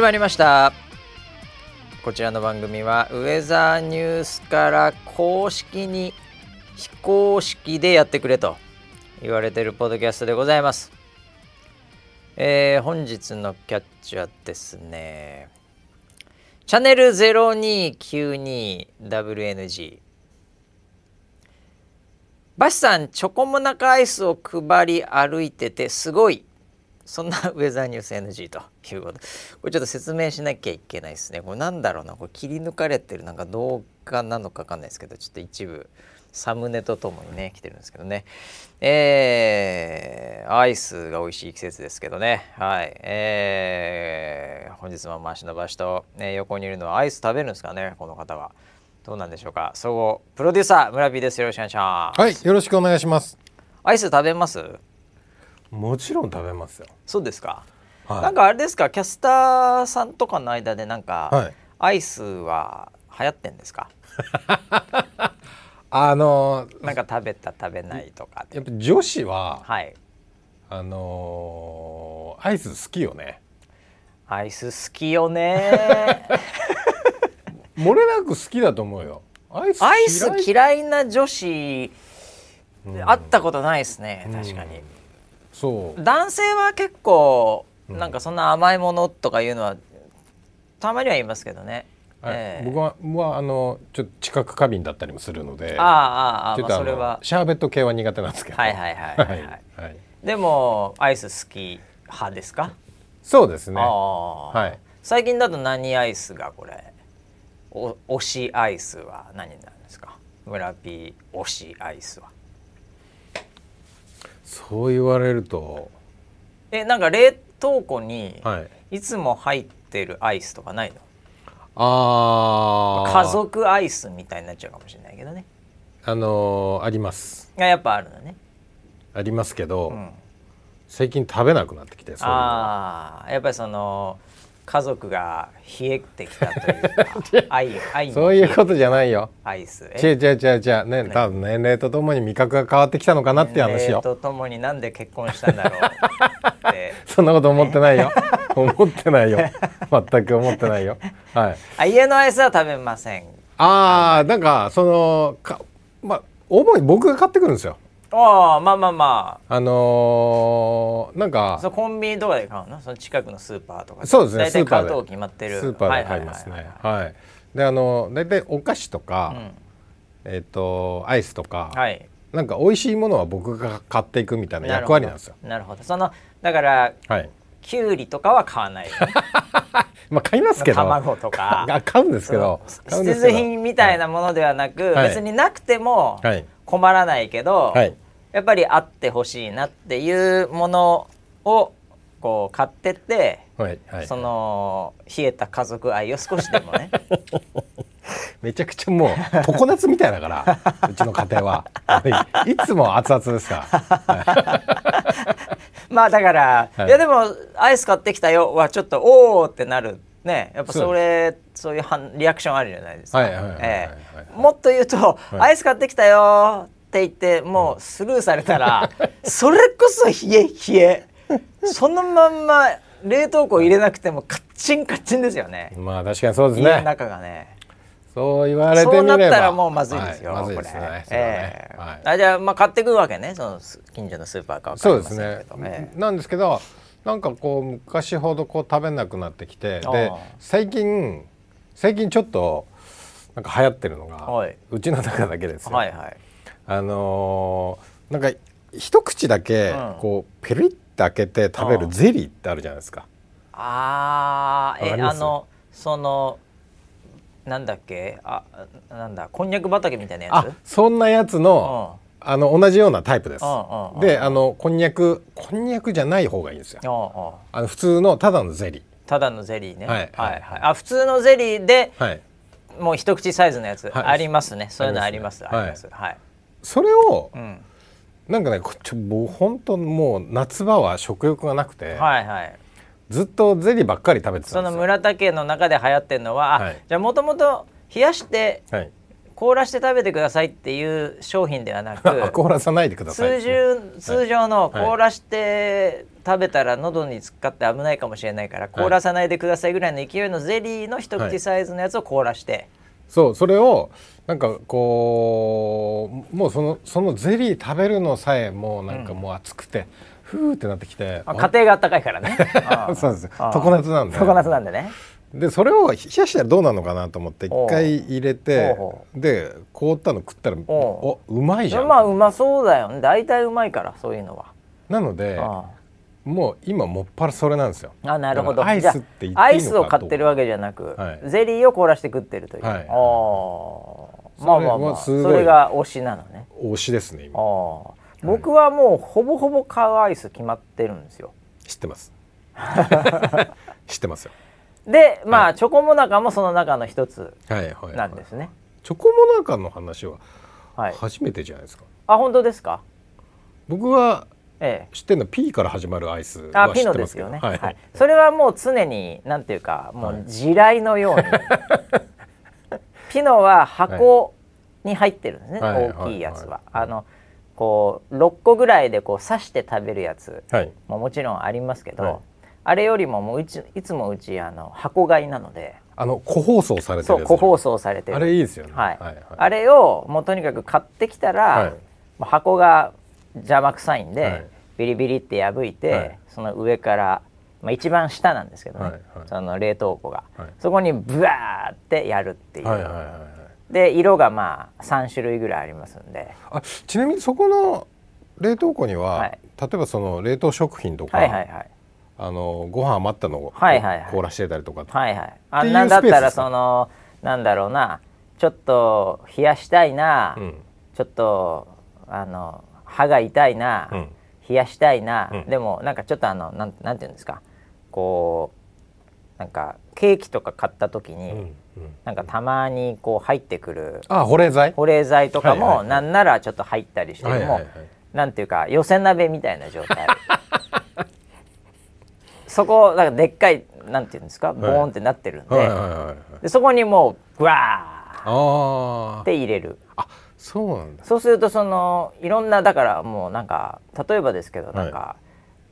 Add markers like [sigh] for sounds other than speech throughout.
始まりました。こちらの番組はウェザーニュースから公式に非公式でやってくれと言われてるポッドキャストでございます、えー本日のキャッチはですねチャンネル 0292WNG バシさんチョコモナカアイスを配り歩いててすごい。そんなウェザーニュース NG ということこれちょっと説明しなきゃいけないですね。これなんだろうな。これ切り抜かれてるなんか動画なのかわかんないですけどちょっと一部サムネとともにね来てるんですけどね。えー、アイスが美味しい季節ですけどね。はい。えー、本日も回しの場所と、ね、横にいるのはアイス食べるんですかね？この方は。どうなんでしょうか？総合プロデューサー村 P です。よろしくお願いします。はい、よろしくお願いします。アイス食べます？もちろん食べますよ。そうですか、はい。なんかあれですか？キャスターさんとかの間でなんか、はい。アイスは流行ってんですか？[laughs] あのなんか食べた食べないとかでやっぱ女子ははい。あのアイス好きよね。アイス好きよね。[laughs] 漏れなく好きだと思うよ。アイス嫌い？な女子会ったことないですね確かに、そう。男性は結構なんかそんな甘いものとかいうのはたまには言いますけどね、はい。ええ。僕ははあのちょっと知覚過敏だったりもするので、ああああああ、まあ、ちょっとあのそれは。シャーベット系は苦手なんですけど。はいはいはいはい。はいはい。でもアイス好き派ですか？そうですね。ああ。はい。最近だと何アイスがこれ？お推しアイスは何になるんですか？村 P 推しアイスはそう言われると、えなんか冷凍庫にはい。いつも入ってるアイスとかないの？ああ。家族アイスみたいになっちゃうかもしれないけどねあのーあります。あやっぱあるのね、ありますけど、うん、最近食べなくなってきてそういうのはああやっぱりその家族が冷えてきたというか [laughs] 愛愛にそういうことじゃないよ。アイス。違う違う違う違う。ね多分年齢とともに味覚が変わってきたのかなっていう話よ。年齢とともになんで結婚したんだろうって。[laughs] そんなこと思ってないよ。思ってないよ。全く思ってないよ。はい。あ家のアイスは食べません。ああなんかそのかまあ主に僕が買ってくるんですよああまあまあまあ。のーなんあかそのコンビニとかで買うの？その近くのスーパーとかそうですね大体スーパーで。買うとこ決まってる。スーパーで買いますね。ははい。であの大体お菓子とか、うん。えっ、とアイスとか、はい。なんか美味しいものは僕が買っていくみたいな役割なんですよ。なるほど。そのだからはい。きゅうりとかは買わない。[laughs] まあ買いますけど。卵とか。[laughs] が買うんですけど。必需品みたいなものではなく、はい。別になくてもはい。困らないけど、はいやっぱりあってほしいなっていうものをこう買ってって、はいはい。その冷えた家族愛を少しでもね。[laughs] めちゃくちゃもう常夏みたいだから [laughs] うちの家庭は。い。いつも熱々ですから。[laughs] まあだから、はい。い、やでもアイス買ってきたよはちょっとおおってなるね。やっぱそれそういう反リアクションあるじゃないですか。はいはいもっと言うと、い。アイス買ってきたよって言ってもうスルーされたら、[laughs] それこそ冷え冷えそのまんま冷凍庫入れなくてもカッチンカッチンですよね。まあ確かにそうですね中がね。そう言われてみそうなったらもうまずいですよ。はいまずいこれですねねええはいあじゃあまあ買ってくるわけね。その近所のスーパーかそうですね。ええなんですけどなんかこう昔ほどこう食べなくなってきてあであ最近最近ちょっとなんか流行ってるのが、はいうちの中だけですよ。はいはい。あのーなんか一口だけうんこうペリッて開けて食べるゼリーってあるじゃないですか。あーえあのそのなんだっけ？あなんだ？こんにゃく畑みたいなやあつそんなやつのあの同じようなタイプですうんうんうん。であのこんにゃくこんにゃくじゃない方がいいんですよ。うんうんあの普通のただのゼリただのゼリーね。はいはいはい。あ普通のゼリーでー。はい。もう一口サイズのやつ、はいありますね。そういうのありま。すあります。はい。それをうん。なんかねこちょもう本当もう夏場は食欲がなくて、はいはい。ずっとゼリーばっかり食べてたそのんですよ。村田家の中で流行ってるのは、あはいじゃあもともと冷やしてはい。凍らして食べてくださいっていう商品ではなあく [laughs] 凍らさないでください。通常通常の凍らして食べたら喉に突っかって危ないかもしれないから凍らさないでくださいぐらいの勢いのゼリーの一口サイズのやつを凍らして、そうそれをなんかこうもうそのそのゼリー食べるのさえもうなんかもう熱くて、ふーってなってきてあ家庭があったかいからね。[laughs] あそうですあ常夏なんで。常夏なんでね。でそれを冷やしたらどうなるのかなと思って一回入れてほで凍ったの食ったらおおうまいじゃん、まあうまそうだよね。大体うまいからそういうのは。なのであもう今もっぱらそれなんですよ。あなるほど。アイスっていいのかアイスを買ってるわけじゃなく、はい。ゼリーを凍らして食ってるという、はい。ああまあまあまあ。それが推しなのね。推しですねあ今。あ僕はもうほぼほぼ買うアイス決まってるんですよ。知ってます。[laughs] 知ってますよ。でまあ、はチョコモナカもその中の一つはいはい、なんですね。チョコモナカの話ははい。初めてじゃないですか、あ本当ですか？僕はええ。知ってるの？は P から始まるアイスあピは知ってますノですよね、けどはい、はい。それはもう常になんていうかもう地雷のように、[laughs] ピノは箱に入ってるんですね、はい。大きいやつは、はいあのこう6個ぐらいでこう刺して食べるやつ。はい。ももちろんありますけど、はい。あれよりももううちいつもうちあの箱買いなので。あの個包装されてる個包装されてる。あれいいですよね。はい。はいあれをもうとにかく買ってきたら、はい。箱が邪魔くさいんで、はい。ビリビリって破いて、はい。その上から、まあ、一番下なんですけどね、はいはい。その冷凍庫が、はい。そこにブワーってやるっていう、はいはいはいはい。で色がまあ3種類ぐらいありますんで。あちなみにそこの冷凍庫には、はい。例えばその冷凍食品とか、はいはいはい。あのご飯余ったのをはいはいはい。凍らしてたりとか、はいはいあっていうなんだったらそのなんだろうなちょっと冷やしたいな、うん。ちょっとあの歯が痛いな、うん。冷やしたいな、うん。でもなんかちょっとあのなんなんていうんですかこうなんかケーキとか買った時に、うんうん。なんかたまにこう入ってくるあ保冷剤？保冷剤とかもはいはいはい。なんならちょっと入ったりしても、はいはいはい。なんていうか寄せ鍋みたいな状態。[laughs] そこなんかでっかいなんていうんですかボーンってなってるんで,、でそこにもうグワーあって入れる。ああそうなんだ。そうするとそのいろんなだからもうなんか例えばですけどなんか、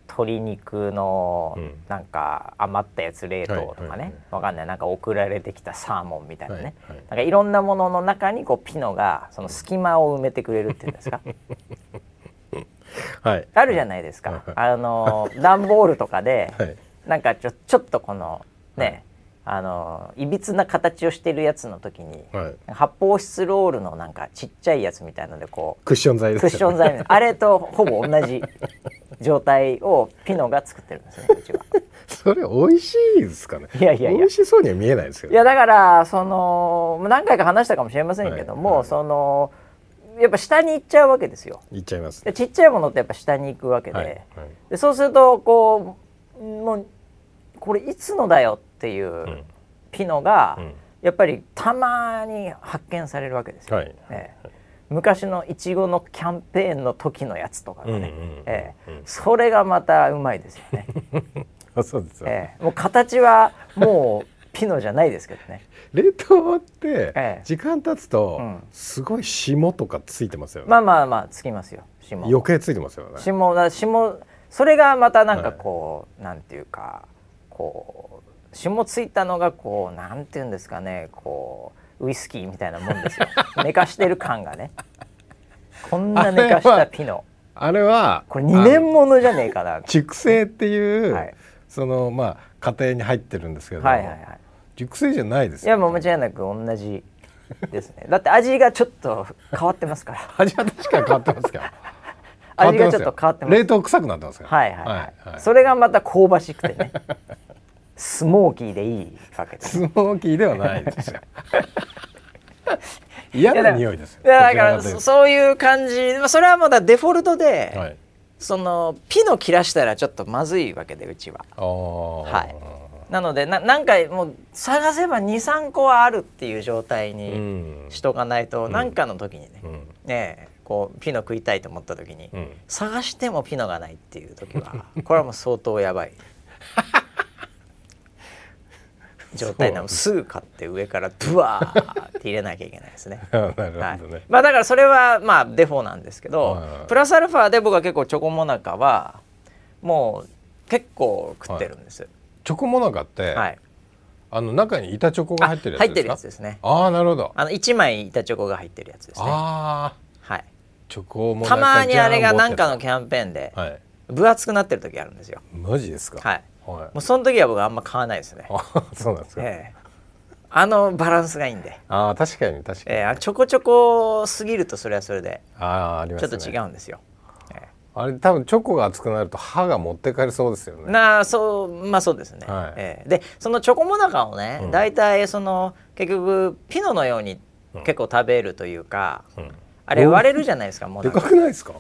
鶏肉のうん。なんか余ったやつ冷凍とかね、はいはいはい。わかんない。なんか送られてきたサーモンみたいなね、はいはい。なんかいろんなものの中にこうピノがその隙間を埋めてくれるっていうんですか？[laughs] はい。あるじゃないですか、はいあの段ボールとかで、[laughs] はい。なんかちょちょっとこのね、あのいびつな形をしてるやつの時に、はい。発泡スチロールのなんかちっちゃいやつみたいのでこうクッション材ですクッション材あれとほぼ同じ状態をピノが作ってるんですねうちは。[laughs] それ美味しいですかね。いやいやいや。美味しそうには見えないですけどいやだからその何回か話したかもしれませんけども、はい。はいそのやっぱ下に行っちゃうわけですよ。言っちゃいます。でちっちゃいものってやっぱ下に行くわけで,、でそうするとこうもうこれいつのだよっていううん。ピノが、うん。やっぱりたまに発見されるわけですよ。はい。ええ。昔のいちごのキャンペーンの時のやつとかがね、ええうんそれがまたうまいですよね、あ [laughs] そうですよ。ええ。もう形はもうピノじゃないですけどね。[laughs] 冷凍ってええ。時間経つとうん。すごい霜とかついてますよね。まあまあまあつきますよ。霜。余計ついてますよね。霜だ霜それがまたなんかこう、なんていうかこう霜ついたのがこうなんていうんですかねこうウイスキーみたいなもんですよ。[laughs] 寝かしてる感がね。こんな寝かしたピノ。あれはこれ2年ものじゃねえかな。熟成っていう、はい。そのまあ家庭に入ってるんですけど、はいはいはい。熟成じゃないですよ。いやもう間違いなく同じですね。だって味がちょっと変わってますから。[laughs] 味は確かに変わってますから [laughs] 味がちょっと変わってます。冷凍臭くなってますから。はいはいはい、はいはい。それがまた香ばしくてねスモーキーでいいわけです。スモーキーではないですよ。[laughs] 嫌な匂いです。よいやだからそそういう感じ。まあそれはまだデフォルトで、とはい。そのピノ切らしたらちょっとまずいわけでうちは。はい。なのでななんかもう探せば23個はあるっていう状態うにん。しとかないとん。何、かの時にね、うん。ねえこうピノ食いたいと思った時に、うん。探してもピノがないっていう時はこれはもう相当やばい [laughs] 状態なの。すぐ買って上からブワーって入れなきゃいけないですね。[laughs] なるほどね、はい。まあだからそれはまあデフォなんですけど、はいはい。プラスアルファで僕は結構チョコモナカはもう結構食ってるんです、チョコモナカって、はい。あの中に板チョコが入ってるやつですか？入ってるやつですね。ああなるほど。あの1枚板チョコが入ってるやつですね。ああはい。チョコモナカたまにあれがジャンボって何かのキャンペーンではい。分厚くなってる時あるんですよ。マジですか？はいはいもうその時は僕あんま買わないですね。あそうなんですか、ええ。あのバランスがいいんで、ああ確かに確かに、ええあちょこちょこすぎるとそれはそれで。ああありますね。ちょっと違うんですよ、えあれ多分チョコが熱くなると歯が持ってかれそうですよね。えなあそうまあそうですね、はい。ええ。でそのチョコモナカをね、うん。大体その結局ピノのように結構食べるというか、うん。あれ割れるじゃないですかモでナカ。かくないですか？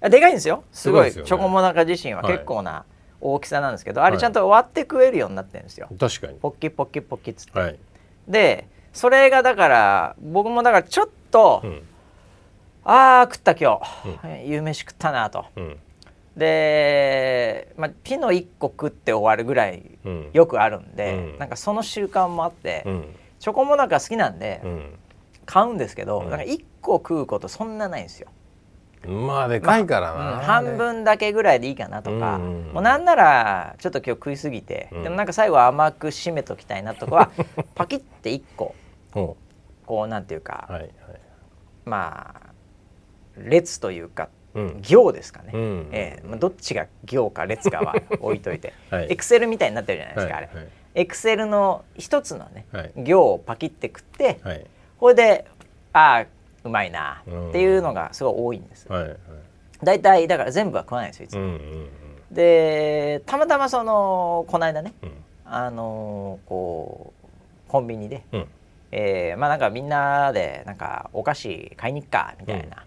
あでかいんですよ。すごい。ね。チョコモナカ自身ははい。結構な大きさなんですけど、あれちゃんと割って食えるようになってるんですよ、確かに。ポッキポッキポッキっつって、はい、でそれがだから僕もだからちょっと、うん。あー食った今日、夕飯食ったなと。うん。で、まあ、ピノ1個食って終わるぐらいうん。よくあるんで、うん。なんかその習慣もあって、うん。チョコモナカ好きなんでうん。買うんですけど、うん。なんか1個食うことそんなないんですよ。まあでかいからな、うん。半分だけぐらいでいいかなとか、うん。うんうんもうなんならちょっと今日食いすぎて、うん。でもなんか最後甘く締めときたいなとかは [laughs] パキッて1個おこうなんていうか、はいはい。まあ列というかうん。行ですかね、うん。ええ。まあ、どっちが行か列かは置いといて。はい。エクセルみたいになってるじゃないですか、はいあれ。エクセルの一つのね、はい。行をパキって食って、はい。これでああうまいなうん。っていうのがすごい多いんですはいはい。大体だから全部は食わないんですよいつも、でたまたまそのこの間ねうん。あのーこうコンビニで、うん。えーまあなんかみんなでなんかお菓子買いに行っかみたいな、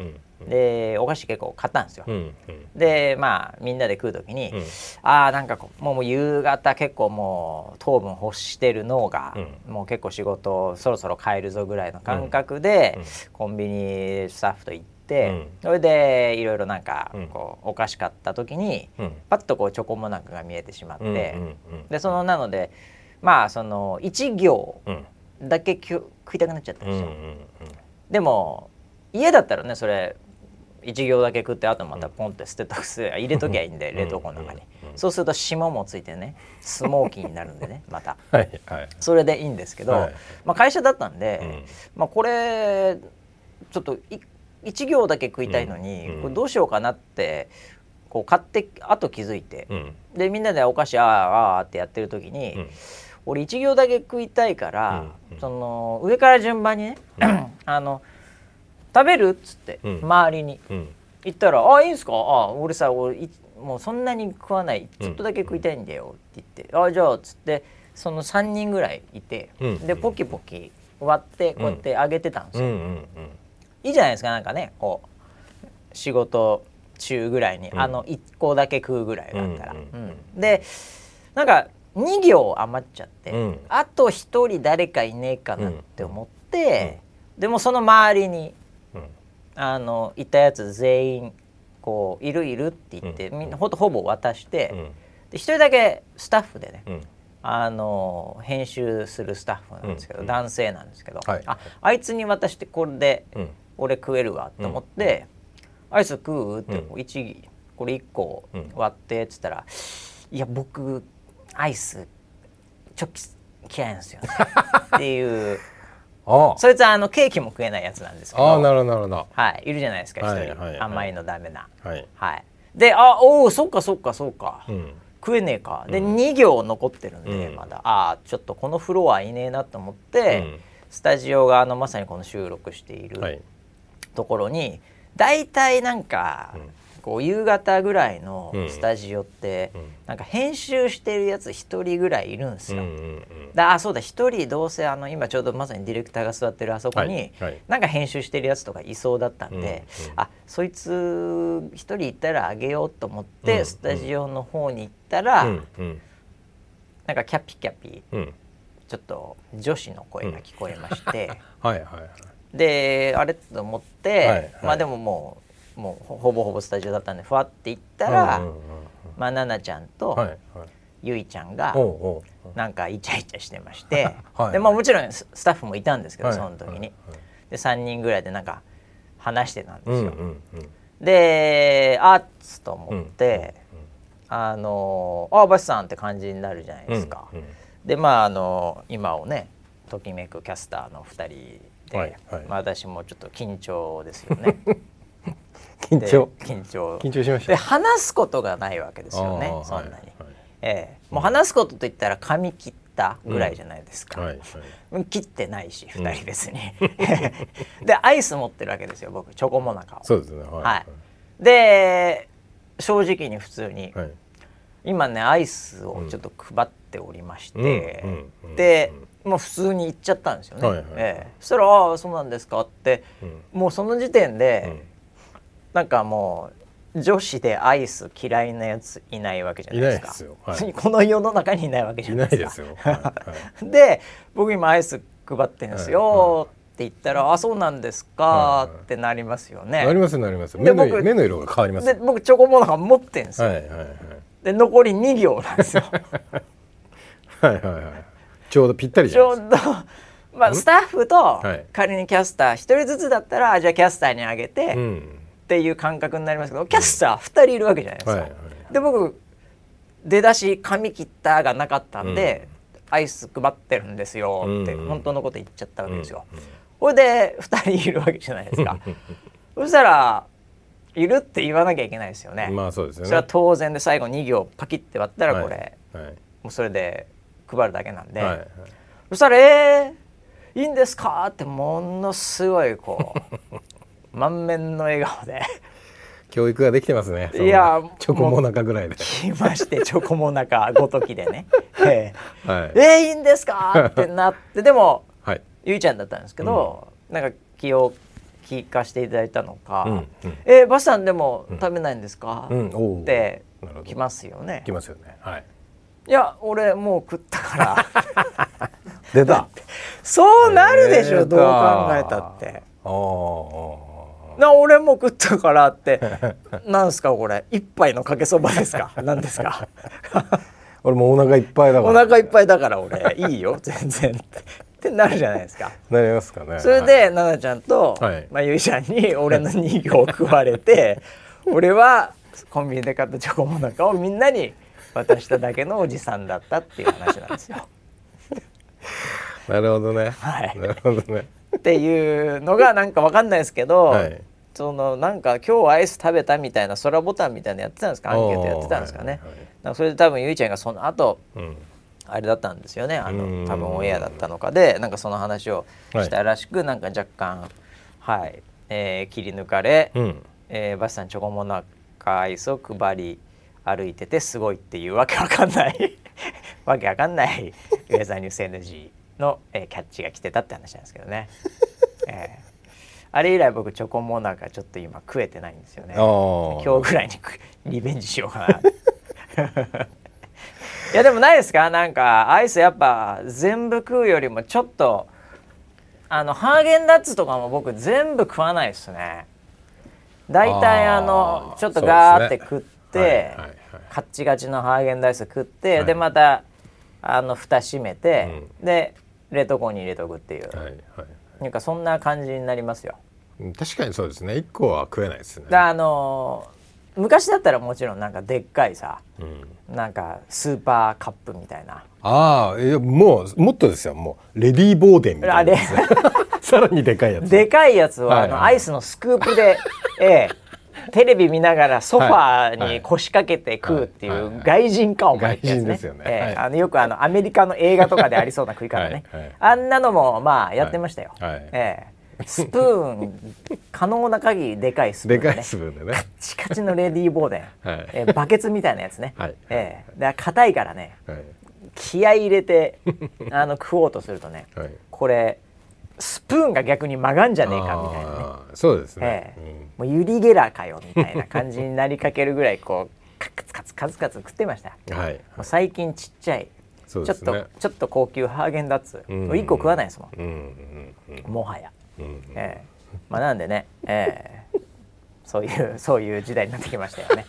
でお菓子結構買ったんですよ、うんうん。でまあみんなで食う時に、うん。ああなんかこうもう夕方結構もう糖分欲してる脳が、うもう結構仕事そろそろ帰るぞぐらいの感覚で、うん。コンビニスタッフと行って、うん。それでいろいろなんかうん。こうお菓子買った時に、うん。パッとこうチョコモナカが見えてしまって、でそのなのでまあその1行うん。だけ食いたくなっちゃったんうんですよ、うん。でも家だったらねそれ1行だけ食ってあとまたポンって捨てたくせ入れときゃいいんで、うん。冷凍庫の中に、そうすると霜もついてねスモーキーになるんでね [laughs] また。はいはい。それでいいんですけど、はい。まあ、会社だったんで、うん。まあ、これちょっとい1行だけ食いたいのに、うん。これどうしようかなってこう買ってあと気づいて、うん。でみんなでお菓子ああああってやってる時に、うん。俺1行だけ食いたいから、その上から順番にね、[clears throat] あの食べる？っつって、うん。周りに。うん。言ったら「あいいんすか？あ俺さ俺いもうそんなに食わない。ちょっとだけ食いたいんだよ」って言って「あじゃあ」っつってその3人ぐらいいて、うん。でポキポキ割ってこうやってあげてたんですよ。うんうんいいじゃないですかなんかねこう仕事中ぐらいに、うん。あの1個だけ食うぐらいだったら。うんうんうん。でなんか2行余っちゃって、うん。あと1人誰かいねえかなって思って、でもその周りにうんあのいたやつ全員こう「いるいる」って言って、うん。みんなほんとほぼ渡して、うん。で1人だけスタッフでね、うん。あの編集するスタッフなんですけど、うん。男性なんですけど、はい。ああいつに渡してこれでうん。俺食えるわと思って「アイス食う?」ってうん。一これ1個うん割ってっつったら「いや僕アイスちょっき嫌いなんですよね」っていうそいつはあのケーキも食えないやつなんですけど。ああなるほどなるほど。はい、いるじゃないですか一人、はいはいはい。甘いのダメな。はい。はい、で「あおおそっかそっかそっか、うん。食えねえか」で、うん。2行残ってるんで、うん。まだ。あーちょっとこのフロアいねえなと思って、うん。スタジオがあのまさにこの収録している、はい。ところに大体なんか、うんこう夕方ぐらいのうん。スタジオって、うん。なんか編集してるやつ1人ぐらいいるんですよ。うんうんだあそうだ1人どうせあの今ちょうどまさにディレクターが座ってるあそこに、はい。はい。なんか編集してるやつとかいそうだったんで、うんうんあそいつ1人いたらあげようと思って、うんスタジオの方に行ったら、うんうん。なんかキャピキャピうん。ちょっと女子の声が聞こえまして。はいはい。であれと思って、はいはい。まあでももうもうほほぼほぼスタジオだったんでふわって行ったら、うんうんうんまあ奈々ちゃんと、ゆいちゃんがなんかイチャイチャしてまして、[laughs] はいでまあもちろんススタッフもいたんですけど、はいその時に、で3人ぐらいでなんか話してたんですよ、うんうんうん。であっつと思って、あのあバシさんって感じになるじゃないですか。うんうん。でまああの今をねときめくキャスターの2人で、はいはい。まあ、私もちょっと緊張ですよね。[laughs] で緊張。緊張。緊張しました。で話すことがないわけですよねそんなに、はいはい。ええ。もう話すことといったら髪切ったぐらいじゃないですか、はいはい。切ってないし2人別に、[laughs] でアイス持ってるわけですよ僕チョコモナカを。そうですねはいはい。で正直に普通に、はい。今ねアイスをちょっと配っておりまして、うんうんうん。でもう普通に行っちゃったんですよね、はいはいはい。ええ。そしたら「ああそうなんですか」って、うん。もうその時点で、うんなんかもう女子でアイス嫌いなやついないわけじゃないですか。いないですよ。はい。[laughs] この世の中にいないわけじゃいなでか。ないいですすよはいはい。[laughs] で僕今アイス配ってんですよ、はいはいって言ったら「あそうなんですか」はいはい。ってなりますよね、なりますなりますで目の僕目の色が変わりますで僕チョコモナカ持ってんですよ、はいはいはい。で残り2行なんですよ。[laughs] はいはいはい。ちょうどぴったりじちょうどまあスタッフとはい。仮にキャスター1人ずつだったらじゃあキャスターにあげて、っうんていう感覚になりますけどキャスター2人いるわけじゃないですか、はいはいで僕出だし髪切ったがなかったんで、アイス配ってるんですよってうん本当のこと言っちゃったわけですよ。うんこれで2人いるわけじゃないですか。そしたらいるって言わなきゃいけないですよね。まあそうですよね。それは当然で最後2行パキって割ったらこれ、はいはい。もうそれで配るだけなんで、はいはい。そしたら「えー、いいんですか?」ってものすごいこう [laughs] 満面の笑顔で。教育ができてますね。いやチョコモナカぐらいで。来ましてチョコモナカごときでね「え [laughs] はい。ー、えーいいんですか?」ってなってでもはい。ゆいちゃんだったんですけど、なんか気を利かしていただいたのか「うんうん。えーバシさんでも食べないんですか？うん。おーって来ますよね。き。ますよね。はい。いや俺もう食ったから。[laughs] 出た。[laughs] そうなるでしょ、出た。どう考えたって。あーな俺も食ったからって。なんですかこれ。一杯のかけそばですか。何ですか。[laughs] 俺もうお腹いっぱいだから。お腹いっぱいだから俺。いいよ。全然。ってなるじゃないですか。なりますかね。それで、奈々ちゃんと、はい。まあ、ゆいちゃんに俺の人形を食われて俺はコンビニで買ったチョコモナカをみんなに渡しただけのおじさんだったっていう話なんですよ。[laughs] なるほどね。はい。なるほどねっていうのがなんかわかんないですけど、はい。そのなんか今日アイス食べたみたいな空ボタンみたいなのやってたんですか？アンケートやってたんですかね？はいはいそれで多分ゆいちゃんがその後うん。あれだったんですよね。あうん。の多分オンエアだったのかでなんかその話をしたらしく、なんか若干はい、えー切り抜かれ、うん。えーバシさんチョコモナカアイスを配り歩いててすごいっていうわけわかんない。[laughs] わけわかんない。ウェザーニュース NG の、えーキャッチが来てたって話なんですけどね、[laughs] えー。あれ以来僕チョコモナカちょっと今食えてないんですよね。今日ぐらいに食リベンジしようかな [laughs] いやでもないですか？なんかアイスやっぱ全部食うよりもちょっとあのハーゲンダッツとかも僕全部食わないですね。大体あのちょっとガーって食っそうですねて、はいはいはい。カッチカチのハーゲンダッツ食って、はい。でまたあの蓋閉めて、で冷凍庫に入れとくっていう、はいはいなんかそんな感じになりますよ。うん確かにそうですね。一個は食えないですね。だあのー昔だったらもちろんなんかでっかいさうん。なんかスーパーカップみたいな。ああもうもっとですよ。もうレディーボーデンみたいな [laughs] さらにでかいやつ。でかいやつは、あのはいはい。アイスのスクープで、ええ、テレビ見ながらソファーはい。に腰掛けて食うっていう外人かお前ってやつね。よね。えあのよくあのアメリカの映画とかでありそうな食い方ね。はい。はい。あんなのもまあやってましたよ、はい。はい。ええ。スプーン可能な限りでかいスプーンで、ね、でかいスプーンでね。チカチのレディーボーデン、はい。ええバケツみたいなやつね、はい。えから硬いからね。はい。気合い入れて [laughs] あの食おうとするとねはい。これスプーンが逆に曲がんじゃねえかみたいなね。そうですね。ええ。もうユリ・ゲラーかよみたいな感じになりかけるぐらいこうカツカツカツカツ食ってました。もうんはい、う最近ちっちゃい、ちょっとちょっと高級ハーゲンダッツ、うん。もう1個食わないですもうんうんん。もはや、うん。うんええ。まあなんでね、ええ。そういうそういう時代になってきましたよね。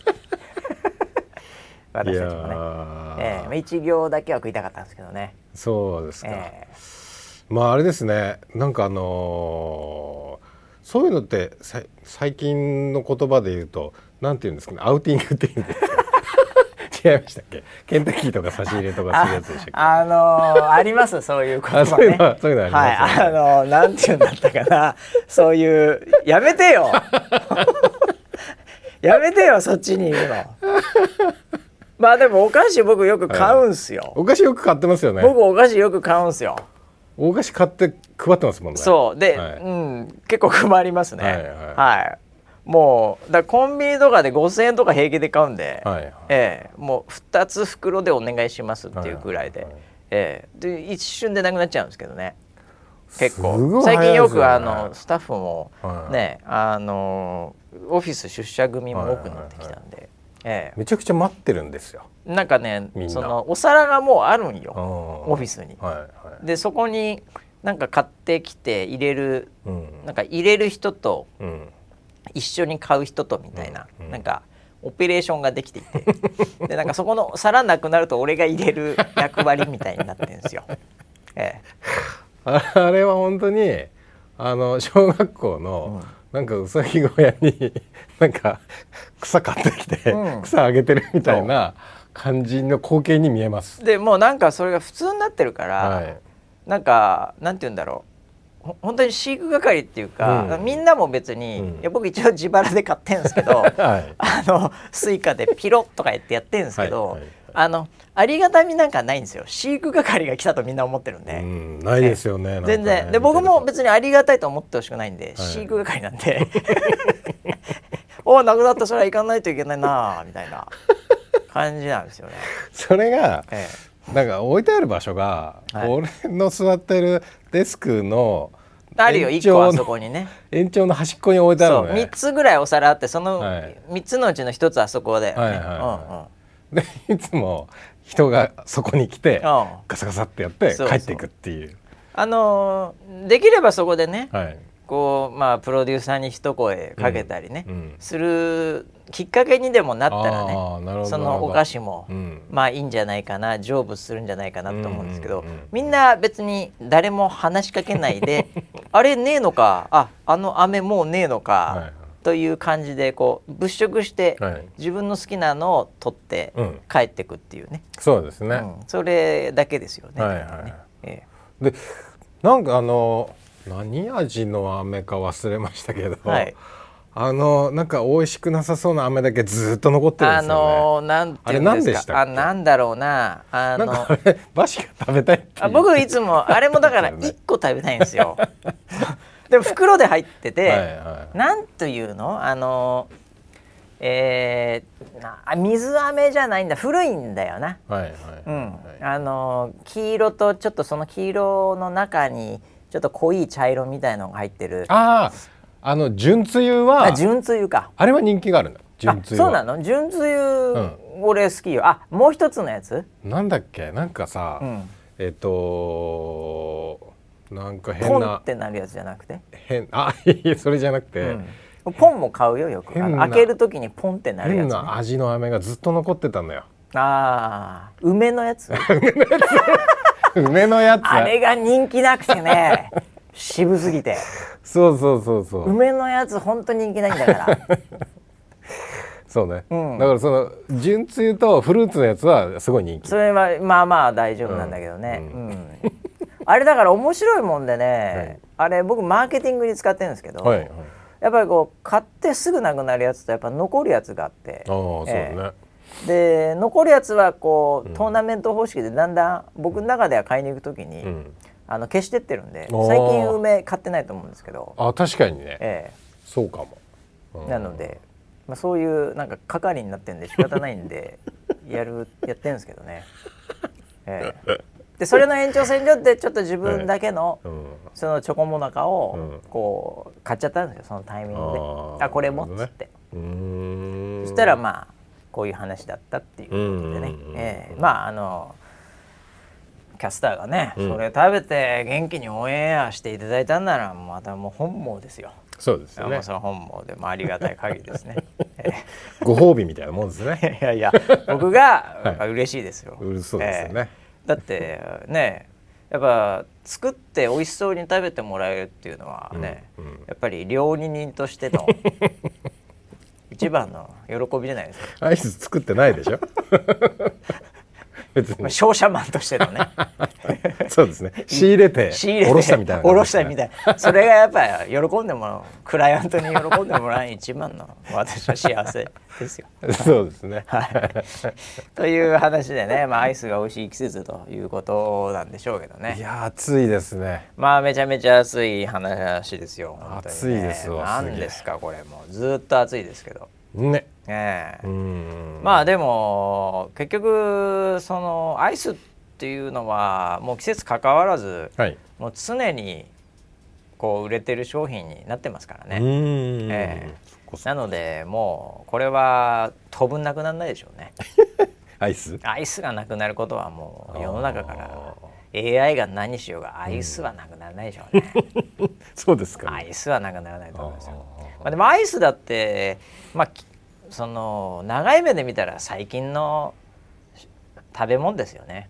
私たちもね、ーええ。まあ一行だけは食いたかったんですけどね、そうですか、えまああれですね。なんかあのーそういうのってさ最近の言葉で言うとなんて言うんですかね。アウティングっていうんですか [laughs] 違いましたっけ？ケンタッキーとか差し入れとかするやつでしたっけ？あのーあります。そういう言葉あそういうねのそういうのありますはい。あのーなんて言うんだったかな。そういうやめてよ。[laughs] やめてよそっちに言うの。まあでもお菓子僕よく買うんすよ、お菓子よく買ってますよね。僕お菓子よく買うんすよお菓子買って配ってますもんね。そう。で、はい。うん結構配りますね。はいはい。はい。もうだからコンビニとかで5,000円とか平気で買うんで、はいはい。ええもう2つ袋でお願いしますっていうぐらいで、はいはいはいええ。で一瞬でなくなっちゃうんですけどね。結構。い最近よくあのスタッフもはいね、あのオフィス出社組も多くなってきたんで、えめちゃくちゃ待ってるんですよ。えなんかねそのお皿がもうあるんよ。オオフィスに。はいはい。でそこになんか買ってきて入れるうん。なんか入れる人とうん。一緒に買う人とみたいな、うん。うん。なんかオペレーションができていて。でなんかそこの皿なくなると俺が入れる [laughs] 役割みたいになってるんですよ。えああれは本当にあの小学校の、なんかうさぎ小屋に [laughs] なんか草買ってきて、うん草あげてるみたいな感じの光景に見えますえ。でもうなんかそれが普通になってるから、はい。なんかなんて言うんだろうほ本当に飼育係っていうか、うんみんなも別に、うんいや僕一応自腹で買ってるんですけど [laughs] はい。あのスイカでピロッとか言ってやってるんですけど、はいはいはいあのありがたみなんかないんですよ飼育係が来たとみんな思ってるんで。うん、ないですよね。ね全然で僕も別にありがたいと思ってほしくないんで、はい飼育係なんで [laughs] おなくなったそれは行かないといけないなあみたいな感じなんですよね。それがえなんか置いてある場所が、はい俺の座ってるデスクのえ、あるよ延1個あそこにね。延長の端っこに置いてあるのね3。つぐらいお皿あってそのはい3つのうちの1つあそこだよね。はいはいはいでいつも人がそこに来てガサガサってやってそうそう。帰っていくっていう。あのーできればそこでね、はい。こうまあプロデューサーに一声かけたりね、うんうん。するきっかけにでもなったらねそのお菓子も、うん。まあいいんじゃないかな成仏するんじゃないかなと思うんですけど、みんな別に誰も話しかけないで [laughs] あれねえのかああの飴もうねえのか、はいはいという感じでこう物色して、はい。自分の好きなのを取ってうん。帰ってくっていうね、そうですね。うん。それだけですよね。はいはいね。えでなんかあの何味の飴か忘れましたけど、はい。あのなんか美味しくなさそうな飴だけずっと残ってえあるんですよね。のーなんあれ何でしたあなんだろうな。あのなんかあれバシが食べたいあ僕いつもあれもだからそうですよね1個食べたいんですよ。[laughs] でも袋で入ってて、はいはいなんというの？あのえーなあ水飴じゃないんだ。古いんだよな。はいはいあの黄色とちょっとその黄色の中にちょっと濃い茶色みたいのが入ってる。あああの純つゆはあ純つゆか。あれは人気があるんだあ純つゆは。そうなの？純つゆ、ん。俺好きよ。あもう一つのやつ、なんだっけ？なんかさ、うん、えっ、となんか変ポンなってなるやつじゃなくて、変 [laughs] あいやそれじゃなくて、うん、ポンも買うよよく。開ける時にポンってなるやつ、ね、変な味の飴がずっと残ってたのよ。あー。[laughs] 梅のやつ？梅のやつ。あれが人気なくてね。渋すぎて。そうそうそうそう。梅のやつ本当人気ないんだから。[laughs] そうね、うん。だからその純つゆとフルーツのやつはすごい人気。それはまあまあ大丈夫なんだけどね、ううんあれだから面白いもんでね、あれ僕マーケティングに使ってるんですけど、はいはい。やっぱりこう買ってすぐなくなるやつとやっぱ残るやつがあってああそうね、えで残るやつはこう、トーナメント方式でだんだん僕の中では買いに行く時に、うん。あの消してってるんで最近梅買ってないと思うんですけど、あ確かにね、えそうかも、うえん。なので、まあ、そういうなんか係になってるんで仕方ないんでやるやってるんですけどね。ええでそれの延長線上でちょっと自分だけの、うん。そのチョコモナカをうん。こう買っちゃったんですよそのタイミングで。あこれもっつって、うーん。そしたらまあこういう話だったっていうことでね。ええ。まああのキャスターがね、うん。それ食べて元気にオンエアしていただいたんならまたもう本望ですよ。そうですよね。その本望でもありがたい限りですね。え [laughs] ご褒美みたいなもんですね。えいやいや僕が、[laughs] はい。嬉しいですよ。うそうですよね、ええだってねやっぱ作って美味しそうに食べてもらえるっていうのはね、うんうん。やっぱり料理人としての [laughs] 一番の喜びじゃないですか。アイス作ってないでしょ？[laughs] 別に商社マンとしてのね。[laughs] そうですね。仕入れて [laughs] 仕入れて下ろしたみたいな下ろしたみたいな。それがやっぱり喜んでもクライアントに喜んでもらう一番の私は幸せですよ。[laughs] そうですね。はい、という話でね、まあ、アイスが美味しい季節ということなんでしょうけどいねや暑いですね。まあめちゃめちゃ暑い話ですよね。暑いですわすげえ。何ですかこれ。もうずっと暑いですけどね。ええ。うん。まあでも結局そのアイスっていうのはもう季節関わらずはい。もう常にこう売れてる商品になってますからね。うん。ええ。そっかそっなのでもうこれは当分なくならないでしょうね。か [laughs] アイス？アイスがなくなることはもう世の中から AI が何しようがアイスはなくならないでしょうね。[laughs] そうですかアねイスはなくならないと思いますよ。あまあ、でもアイスだってまあきその長い目で見たら最近の食べ物ですよね。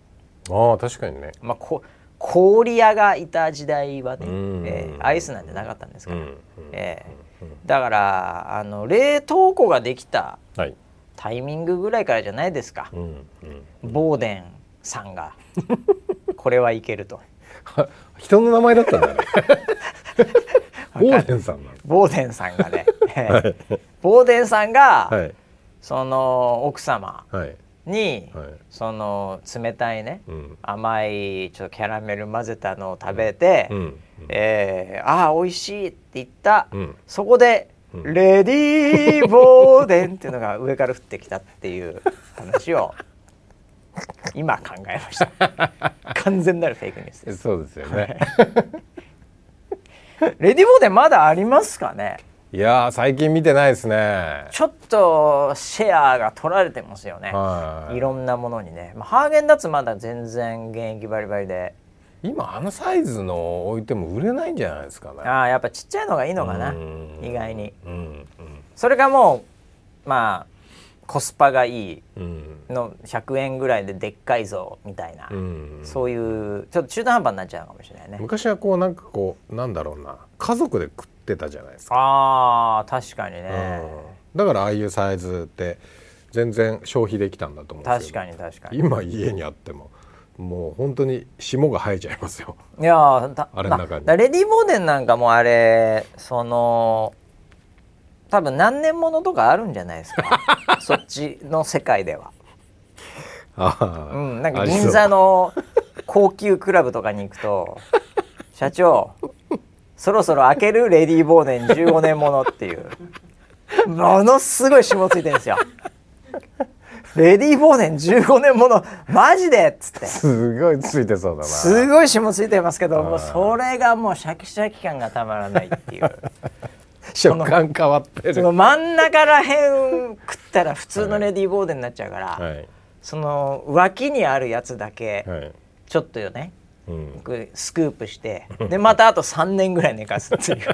ああ確かにね。まあ、こ氷屋がいた時代はね、うん。えーアイスなんてなかったんですから、えーだからあの冷凍庫ができたはい。タイミングぐらいからじゃないですか。ボーデンさんが。これはいけると。は [laughs] 人の名前だったんだね [laughs] ボーデンさんなボーデンさんがね、えーボーデンさんが、のはい。その奥様はい。に、はい。その冷たいね、うん。甘いちょっとキャラメル混ぜたのを食べて、うん。えーああ美味しいって言った、うん。そこで、うん。レディーボーデンっていうのが上から降ってきたっていう話を今考えました。[laughs] 完全なるフェイクニュースです。そうですよね [laughs] レディーボーデンまだありますかね？いやー最近見てないですね。ちょっとシェアが取られてますよね、はい。いろんなものにね、まあ、ハーゲンダッツまだ全然現役バリバリで。今あのサイズの置いても売れないんじゃないですかね。ああやっぱちっちゃいのがいいのかな。うん。意外に。うんそれがもうまあコスパがいいうん。の100円ぐらいででっかいぞみたいな、うん。そういうちょっと中途半端になっちゃうかもしれないね。昔はこうなんかこうなんだろうな。家族で食ってたじゃないですか、あー確かにね、うん。だからああいうサイズって全然消費できたんだと思う確よ、かに確かに。今家にあってももう本当に霜が生えちゃいますよ。いやあれの中に。だレディー・ボーデンなんかもあれその多分何年ものとかあるんじゃないですか。[laughs] そっちの世界では。ああ。うん、なんか銀座の高級クラブとかに行くと「[laughs] 社長そろそろ開けるレディー・ボーデン15年もの」っていう。ものすごい霜ついてるんですよ。レディー・ボーデン15年ものマジで！っつって。すごいついてそうだな。すごい霜ついてますけどもうそれがもうシャキシャキ感がたまらないっていう食感変わってる。その真ん中らへん食ったら普通のレディー・ボーデンになっちゃうから、はい。その脇にあるやつだけはい。ちょっとよねうん。僕スクープしてでまたあと3年ぐらい寝かすっていう [laughs]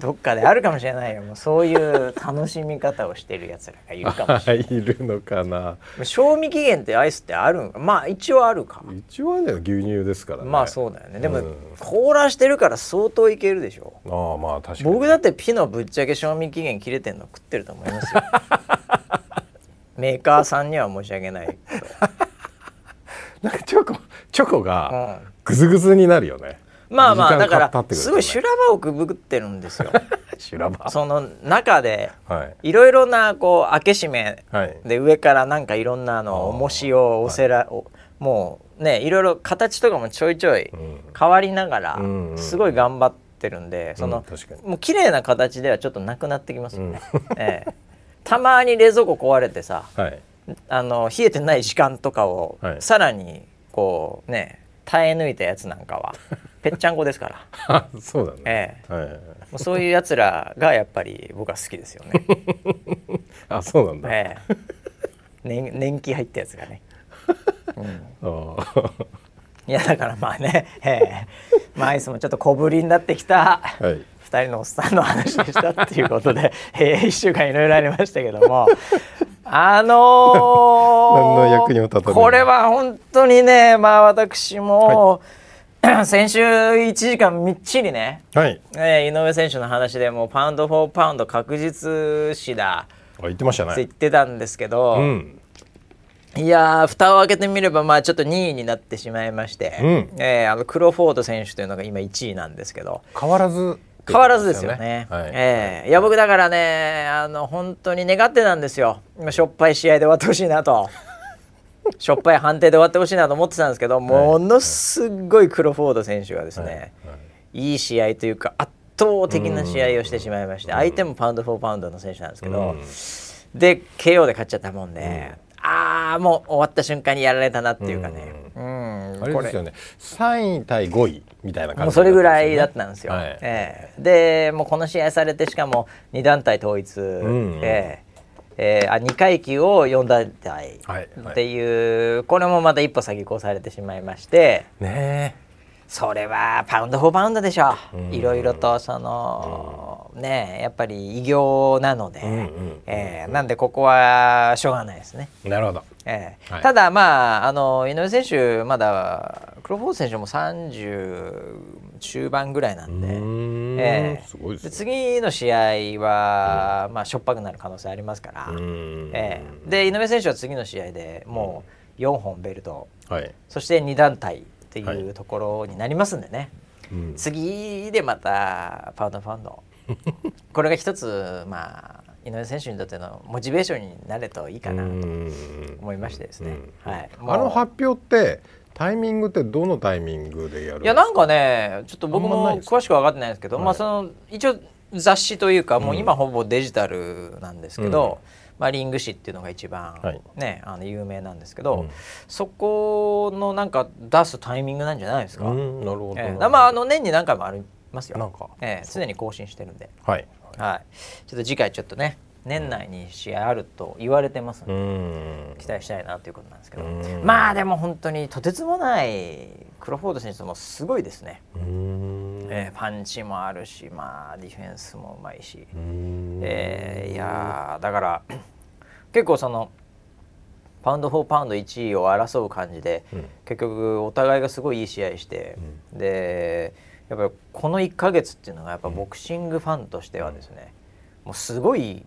どっかであるかもしれないよ。もうそういう楽しみ方をしてるやつらがいるかもしれい。[laughs] るのかな。ない賞味期限ってアイスってあるん？まあ一応あるか。一応ね牛乳ですからね。まあそうだよね。でもうん。凍らしてるから相当いけるでしょ。ああまあ確かに。僕だってピノぶっちゃけ賞味期限切れてんの食ってると思いますよ。[laughs] メーカーさんには申し訳ないけなんかチョコチョコど、がうん。グズグズになるよねまあまあだからすごい修羅場をくぐってるんですよ。[laughs] 修羅場。その中ではい。いろいろなこう開け閉めはい。で上からなんかいろんなの重しをおせら、おもうねいろいろ形とかもちょいちょいうん。変わりながらうんすごい頑張ってるんでそのうんもう綺麗な形ではちょっとなくなってきますよね、[laughs] ええ。たまに冷蔵庫壊れてさはい。あの冷えてない時間とかをはい。さらにこうね耐え抜いたやつなんかは。[laughs] ぺっちゃんこですから、あ [laughs] そうだね。ええ。はい。もうそういうやつらがやっぱり僕は好きですよね。[laughs] あそうなんだ。ええ。年年季入ったやつがね。うん。いやだからまあね、ええ。まあアイスもちょっと小ぶりになってきた。はい2人のおっさんの話でしたっていうことで、[laughs] えー、1週間いろいろありましたけども。[laughs] あのこれは本当にねまあ私も、[coughs] 先週1時間みっちりね、はい。えー井上選手の話でもうパウンド・フォー・パウンド確実視だ。あ言ってましたって言っねてたんですけど、うん。いやー蓋を開けてみればまあちょっと2位になってしまいまして、うん。えーあのクロフォード選手というのが今1位なんですけど。変わらず変わらずですよね。はい。ええ。いや僕だからねあの本当に願ってなんですよ。今しょっぱい試合で終わってほしいなと。[laughs] しょっぱい判定で終わってほしいなと思ってたんですけど、ものすごいクロフォード選手がですね、い。い。試合というか圧倒的な試合をしてしまいまして、相手もパウンド・フォー・パウンドの選手なんですけど、で KO で勝っちゃったもんで、ああもう終わった瞬間にやられたなっていうかね、うん。あれですよね。3位対5位みたいな感じもうそれぐらいだったんですよ。はい。ええ。でもうこの試合されてしかも2団体統一、んええ。ええ。あ2階級を4団体。はい。はいっていう、これもまた一歩先越されてしまいまして。ねそれはパウンド・フォー・パウンドでしょう、うん。いろいろとその、ねやっぱり偉業なので、んうんええ。なんでここはしょうがないですね。えなるほどええ。はい。ただまああの井上選手まだクロフォード選手も30中盤ぐらいなんで。うーん。えで次の試合は、まあしょっぱくなる可能性ありますから、うーん。ええ。で井上選手は次の試合でもう4本ベルト。はい。そして2団体っていはい。うところになりますんでね、うん。次でまたパウンドファンド。[laughs] これが一つまあ井上選手にとってのモチベーションになれといいかなと思いましてですね、はい、あの発表ってタイミングってどのタイミングでやるいやなんかねちょっと僕も詳しく分かってないんですけど、はい。まあその一応雑誌というかもう今ほぼデジタルなんですけど、まあ、リング誌っていうのが一番、はい。ねあの有名なんですけど、うん。そこのなんか出すタイミングなんじゃないですか？うんなるほど、ええ。まああの年に何回もありますよ。なんか。ええ常に更新してるんで、はいはい。ちょっと次回ちょっとね年内に試合あると言われてますのうで、ん。期待したいなということなんですけど、うん。まあでも本当にとてつもないクロフォード選手もすごいですね。えーパンチもあるし、まあ、ディフェンスもうまいし、えーいやーだから [clears throat] 結構そのパウンド・フォー・パウンド1位を争う感じで、うん。結局お互いがすごいいい試合して、でやっぱりこの1ヶ月っていうのがやっぱボクシングファンとしてはですね、もうすごい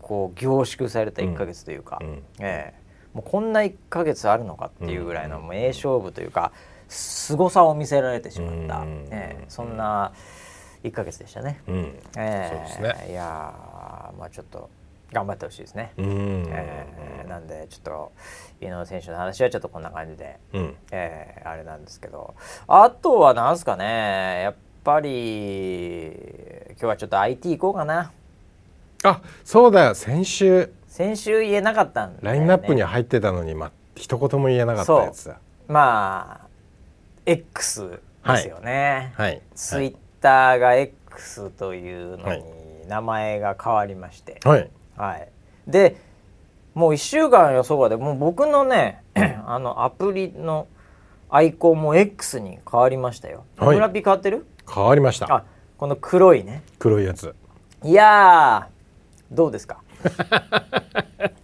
こう凝縮された1ヶ月というか、うん。ええ。もうこんな1ヶ月あるのかっていうぐらいの名勝負というか凄さを見せられてしまった、うん。ええ。そんな1ヶ月でしたね。うん。ええ。そうですね。いやーまあちょっと頑張ってほしいですね。うん。ええなんでちょっと井上選手の話はちょっとこんな感じで、うん。ええあれなんですけど。あとはなんすかねやっぱり今日はちょっと IT 行こうかな。あそうだよ。先週先週言えなかったんだよね。ラインナップには入ってたのに、まあ、一言も言えなかったやつだ。まあ X ですよね、はい。ツイッターが X というのはい。に名前が変わりまして、はいはい、でもう1週間予想外でもう僕のね [clears throat] あのアプリのアイコンも X に変わりましたよ。はい。村ピ変わってる？変わりました。あこの黒いね。黒いやつ。いやーどうですか？[laughs]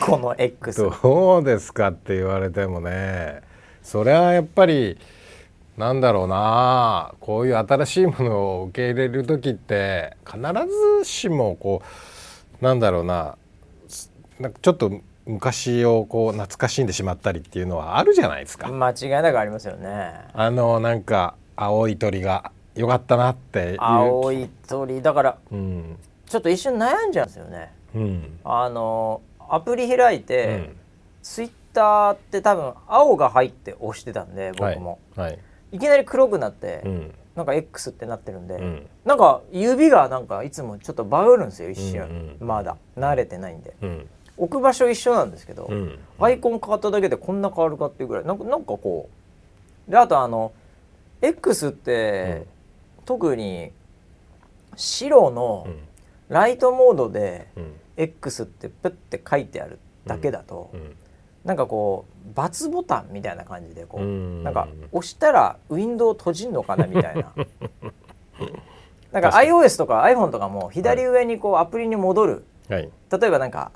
この X どうですかって言われてもねそれはやっぱりなんだろうなこういう新しいものを受け入れる時って必ずしもこうなんだろうなすなんかちょっと昔をこう懐かしんでしまったりっていうのはあるじゃないですか。間違いなくありますよね。あのなんか青い鳥が良かったなって。青い鳥だからうんちょっと一瞬悩んじゃうんですよね。うんあのアプリ開いて、うんツイッターって多分青が入って押してたんで僕も、はいはいい、きなり黒くなって、うんなんか X ってなってるんで、うん。なんか指がなんかいつもちょっとバグるんですよ一瞬、うんうんまだ。慣れてないんで。うん。置く場所一緒なんですけど、うんアイコン変わっただけでこんな変わるかっていうぐらいなんかなんかこうであとあの X って、特に白のうん。ライトモードでうん。X ってプッて書いてあるだけだと、うんなんかこう×ボタンみたいな感じでこう、うん。なんか押したらウィンドウ閉じんのかなみたいな。[laughs] なんか iOS とか iPhone とかも左上にこうアプリに戻る。はい。例えばなんか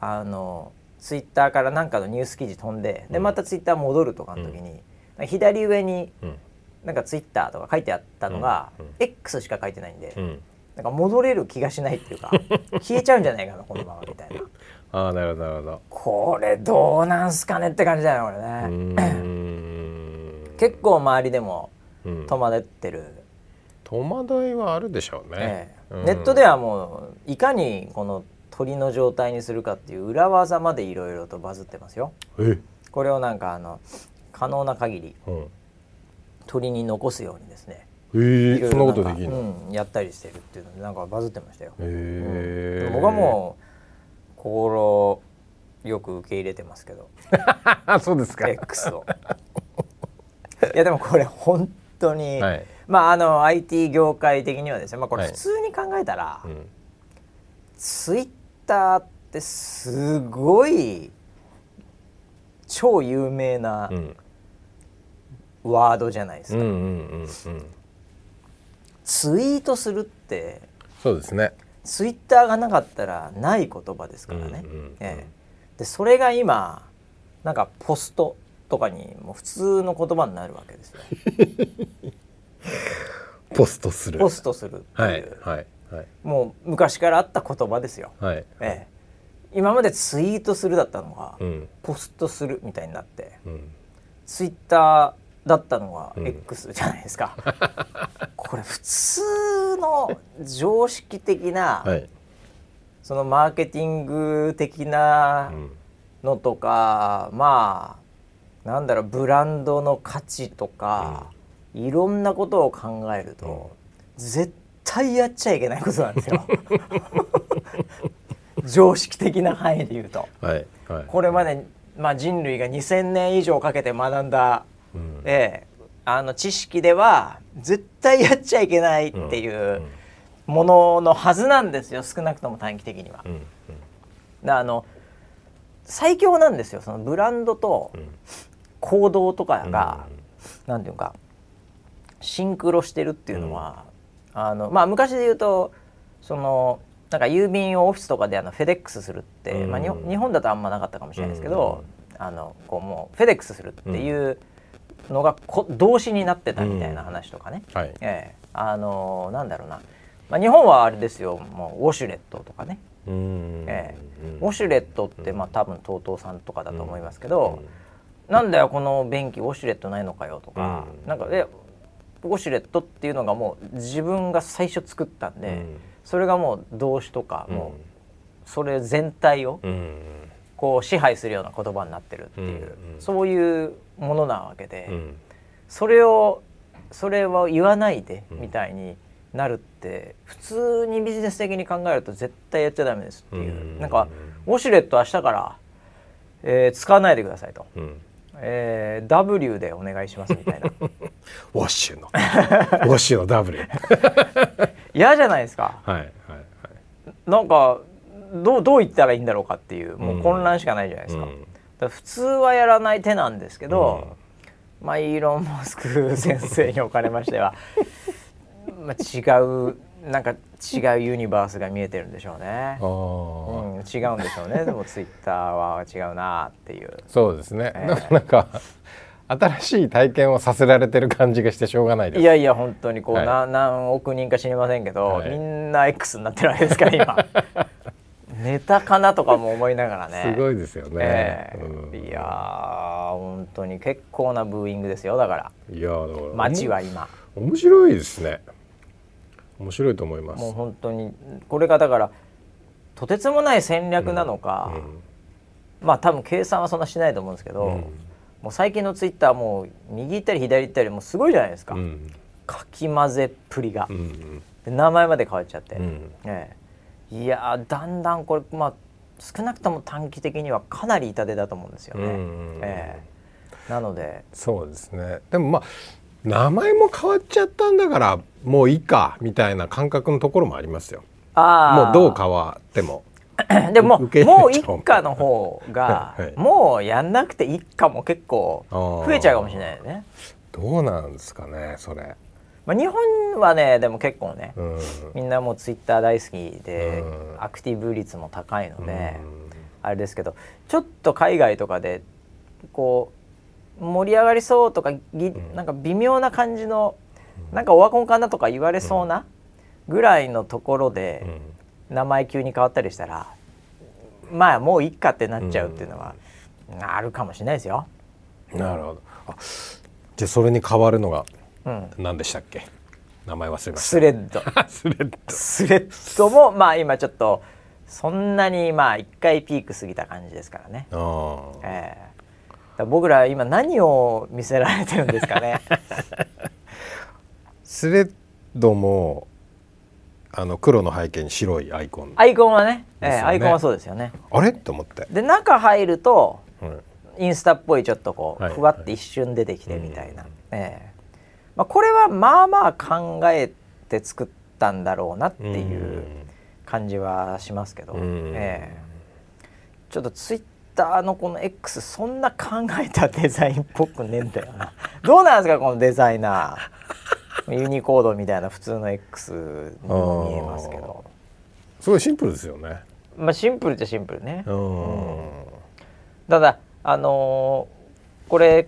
あのツイッターからなんかのニュース記事飛んででうん。またツイッター戻るとかの時に、左上にうん。なんかツイッターとか書いてあったのが、うん。うん。X しか書いてないんで、うん。なんか戻れる気がしないっていうか [laughs] 消えちゃうんじゃないかなこのままみたいなああなるほどなるほど。これどうなんすかねって感じだよこれうね、ーん。結構周りでもうん。戸惑ってる、戸惑いはあるでしょうね。え、え。うん。ネットではもういかにこの鳥の状態にするかっていう裏技までいろいろとバズってますよ。え？これをなんかあの可能な限りうん。鳥に残すようにですね。えいー、そんなことできるの、うん、やったりしてるっていうのでなんかバズってましたよ、へえ僕はもう心よく受け入れてますけど。あ [laughs] そうですか。X を。いやでもこれ本当に、はい、まああの IT 業界的にはですねまあこれはい。普通に考えたら、うん、ツイッターってすごい超有名なうん。ワードじゃないですか、うんうんうんうん。ツイートするってそうですねツイッターがなかったらない言葉ですからね、うんうんうん。ええ。でそれが今なんかポストとかにもう普通の言葉になるわけですよ。[laughs] ポストする。ポストするっていう、はいはいはい。もう昔からあった言葉ですよ、はい。ええ。今までツイートするだったのが、うん。ポストするみたいになって。うん。ツイッターだったのがうん。X じゃないですか、これ普通の常識的な、はい。そのマーケティング的なうん。のとか、まあなんだろうブランドの価値とか、いろんなことを考えると、絶対やっちゃいけないことなんですよ。[laughs] 常識的な範囲で言うと。はい。はい。これまで、まあ、人類が2,000年以上かけて学んだ、うん。ええ。あの知識では絶対やっちゃいけないっていうもののはずなんですよ少なくとも短期的には。うん。うん。であの最強なんですよそのブランドとうん。行動とかが、なんていうかシンクロしてるっていうのは、あのまあ昔で言うとそのなんか郵便をオフィスとかであのフェデックスするって、うん。まあ、に日本だとあんまなかったかもしれないですけど、あのこうもうフェデックスするっていうのがこ動詞になってたみたいな話とかね、はい。ええ。あのなんだろうな、まあ、日本はあれですよ。もうウォシュレットとかね、うん。ウォシュレットって、まあ多分 TOTO さんとかだと思いますけど、なんだよこの便器ウォシュレットないのかよとか、うん。なんかえウォシュレットっていうのがもう自分が最初作ったんで、うん。それがもう動詞とか、うん。もうそれ全体をうんこう支配するような言葉になってるっていう、うんうん。そういうものなわけで、うん。それをそれは言わないでうんみたいになるって普通にビジネス的に考えると絶対やっちゃダメですっていう、うんなんかウォシュレット明日から、えー使わないでくださいと、うん。えー W でお願いしますみたいな。[laughs] ウォッシュの。ウォッシュの W はい [laughs] 嫌じゃないですか。はいはい。なんかどうどう言ったらいいんだろうかっていうもう混乱しかないじゃないですか,、から普通はやらない手なんですけど、まあイーロン・マスク先生におかれましては [laughs] まあ違うなんか違うユニバースが見えてるんでしょうね。うん、違うんでしょうね。でもツイッターは違うなっていう。そうですね、ええ。だからなんか新しい体験をさせられてる感じがしてしょうがないです。いやいや本当にこう、はい。な何億人か知りませんけど、はい。みんな X になってるわけですから今 [laughs] ネタかなとかも思いながらね。すごいですよね、ええ。うん。いやー本当に結構なブーイングですよだから。いやだから街は今。面白いですね。面白いと思います。もう本当にこれがだからとてつもない戦略なのか、まあ多分計算はそんなしないと思うんですけど、うん。もう最近のツイッターもう右行ったり左行ったりもうすごいじゃないですか、うん。かき混ぜっぷりが。う、ん。で名前まで変わっちゃって、うん。ええいやーだんだんこれまあ少なくとも短期的にはかなり痛手だと思うんですよね、うんええ。なので。そうですね。でもまあ名前も変わっちゃったんだからもういいかみたいな感覚のところもありますよ。あー。もうどう変わっても。でももう一家の方が [laughs] はいもうやんなくて一家も結構増えちゃうかもしれないよね。どうなんですかねそれまあ、日本はねでも結構ね、うん。みんなもうツイッター大好きで、うん。アクティブ率も高いので、うん。あれですけどちょっと海外とかでこ盛り上がりそうとかぎなんか微妙な感じのなんかオワコンかなとか言われそうなぐらいのところで名前急に変わったりしたらまあもういっかってなっちゃうっていうのはあるかもしれないですよ。なるほど。あじゃあそれに変わるのがうん、何でしたっけ？名前忘れました。スレッド。[laughs] スレッド。スレッドもまあ今ちょっとそんなにまあ一回ピーク過ぎた感じですからね。ええ。だから僕ら今何を見せられてるんですかね。[laughs] スレッドもあの黒の背景に白いアイコン。アイコンはね、ええですよね。アイコンはそうですよね。あれ？と思って、で中入るとうん。インスタっぽいちょっとこう、はい。ふわって一瞬出てきてみたいな、うん。ええまあ、これはまあまあ考えて作ったんだろうなっていう感じはしますけど、えちょっとツイッターのこの X そんな考えたデザインっぽくねえんだよな。[laughs] どうなんですかこのデザイナー。ユニコードみたいな普通の X にも見えますけど。すごいシンプルですよね。まあシンプルっちゃシンプルね、うん。ただあのーこれ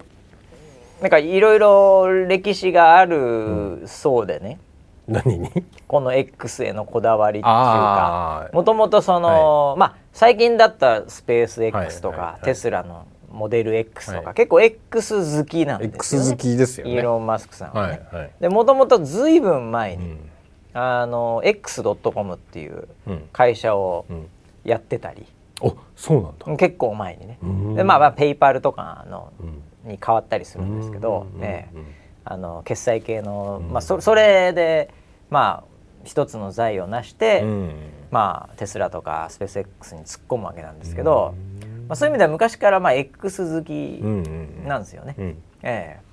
なんかいろいろ歴史があるそうでね、何に？この X へのこだわりっていうか。もともとその、まあ最近だったらスペース X とか、はいはい。はいテスラのモデル X とか、はい。結構 X 好きなんですよ X ね好きですよね。イーロン・マスクさんははね。いはい。でもともとずいぶん前に、うん。あの X.com っていううん。会社をうん。やってたり、おそうなんだ。結構前にね。うん。でまあまあペイパルとかのうんに変わったりするんですけど、うんええうんあの決済系の、うん。まあ、そそれでまあ一つの財を成して、うん。まあ、テスラとかスペース X に突っ込むわけなんですけど、うん。まあ、そういう意味では昔からまあ X 好きうんうんなんですよね。うん。ええ。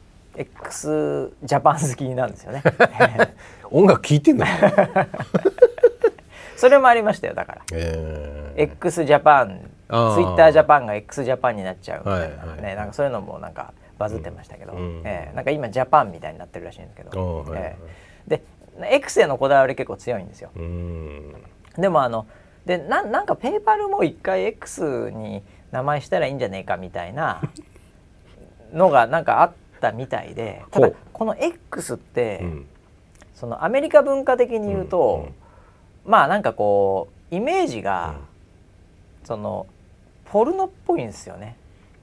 X ジャパン好きなんですよね。[laughs] 音楽聴いてんだ [laughs] それもありましたよだから。えー。X ジャパンツイッタージャパンが X ジャパンになっちゃう。みたいな、ねはいはい。なんかそういうのもなんかバズってましたけど、うん。ええなんか今ジャパンみたいになってるらしいんですけど、はいはい。ええで X へのこだわり結構強いんですよ。うん。でもあのでななんかペイパルも一回 X に名前したらいいんじゃねえかみたいな [laughs] のがなんかあったみたいで。ただこの X って、うん。そのアメリカ文化的に言うと、まあなんかこうイメージが、そのポルノっぽいんですよね。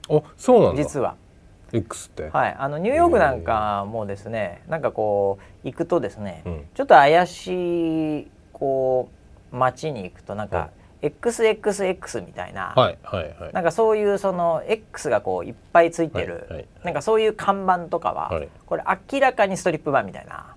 おそうなんだ。実は。X って。はい、あのニューヨークなんかもですねなんかこう行くとですね、うん。ちょっと怪しいこう街に行くとなんか XXX みたいな、はいはいはい。なんかそういうその X がこういっぱいついてる、はいはい。なんかそういう看板とかは、はい。これ明らかにストリップバーみたいな。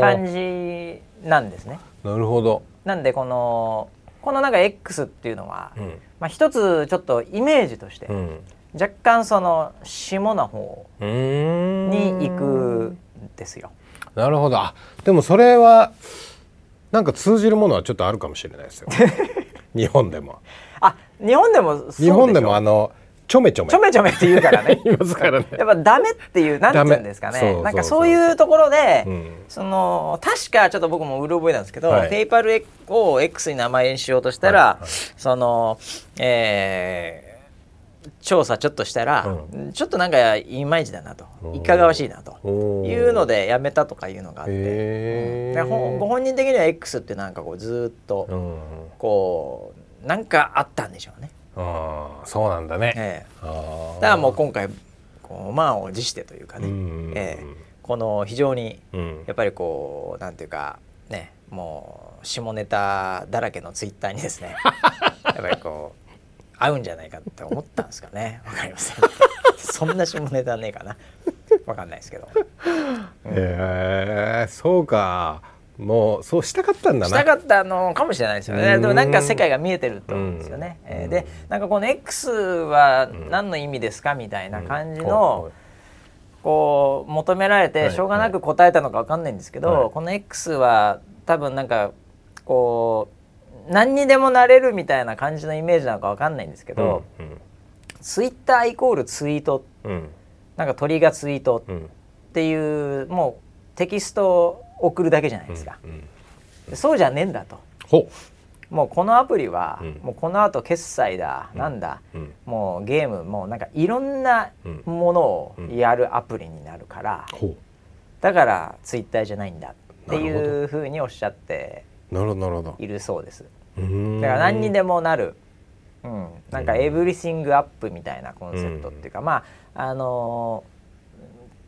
感じなんですね。なるほど。なんでこのこのなんか X っていうのは、うん。まあ、一つちょっとイメージとして、うん。若干その下の方に行くんですよ。なるほど。あでもそれはなんか通じるものはちょっとあるかもしれないですよ。[laughs] 日本でも。あ日本でもそうでしょ？日本でもあのちょめちょめ。ちょめちょめって言うからね。[laughs] 言いますからね。やっぱダメっていうなんて言うんですかね。なんかそういうところで、うん。その確かちょっと僕もうる覚えなんですけど、はい。ペイパルを X に名前にしようとしたら、はいはい。そのえー調査ちょっとしたら、うちょっとなんかいまいちだなと。いかがわしいなと。いうのでやめたとかいうのがあって、へー。でほご本人的には X ってなんかこうずーっとうん。こうなんかあったんでしょうね。ああそうなんだね、ええ。だからもう今回こう満を持してというかね、うん。ええ。この非常にうん。やっぱりこうなんていうかねもう下ネタだらけのツイッターにですね。[laughs] やっぱりこう合うんじゃないかって思ったんですかね。[laughs] わかりません。そんな下ネタねえかな。わかんないですけど。へえそうか。もうそうしたかったんだな。したかったのかもしれないですよね。うん。でもなんか世界が見えてると思うんですよね、うん。えーでなんかこの X は何の意味ですかみたいな感じの、こう求められはいてしょうがなく答えたのかわかんないんですけど、はい。この X は多分なんかこう何にでもなれるみたいな感じのイメージなのかわかんないんですけど、うんツイッターイコールツイート。うん。なんか鳥がツイートうん。っていうもうテキストを送るだけじゃないですか、うんうん。でそうじゃねえんだと。ほもうこのアプリは、うん。もうこのあと決済だ、なんだ。うん。もうゲームもうなんかいろんなものをやるアプリになるから、ほだからツイッターじゃないんだっていうふうにおっしゃってうなるほどなるほど。いるそうです。うーん。だから何にでもなる、うん、なんかエブリシングアップみたいなコンセプトっていうか、まああのー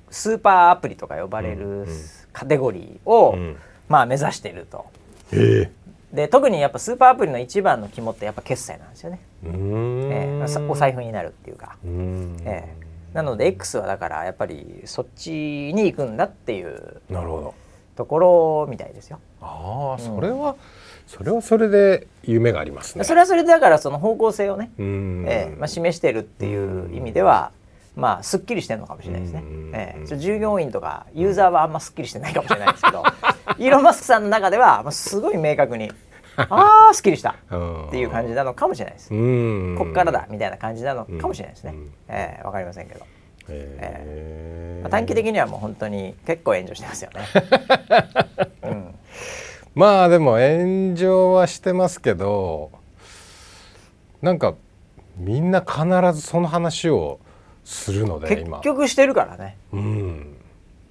スーパーアプリとか呼ばれるうんうんカテゴリーを、うん。まあ目指していると。へえ。で特にやっぱスーパーアプリの一番の肝ってやっぱ決済なんですよね、うーん。ええ。さお財布になるっていうか、うーん。ええ。なので X はだからやっぱりそっちに行くんだっていう。なるほどところみたいですよ。ああそれは、それはそれで夢がありますね。それはそれでだからその方向性をね、うーん。ええまあ、示してるっていう意味では、まあすっきりしてるのかもしれないですね。うん。ええ従業員とかユーザーはあんますっきりしてないかもしれないですけど、[laughs] イーロン・マスクさんの中ではまあすごい明確にああすっきりしたっていう感じなのかもしれないです。うん。こっからだみたいな感じなのかもしれないですね。うん。ええわかりませんけど、へえまあ、短期的にはもう本当に結構炎上してますよね。[laughs] うん、まあでも炎上はしてますけどなんかみんな必ずその話をするので結今局してるからね。うん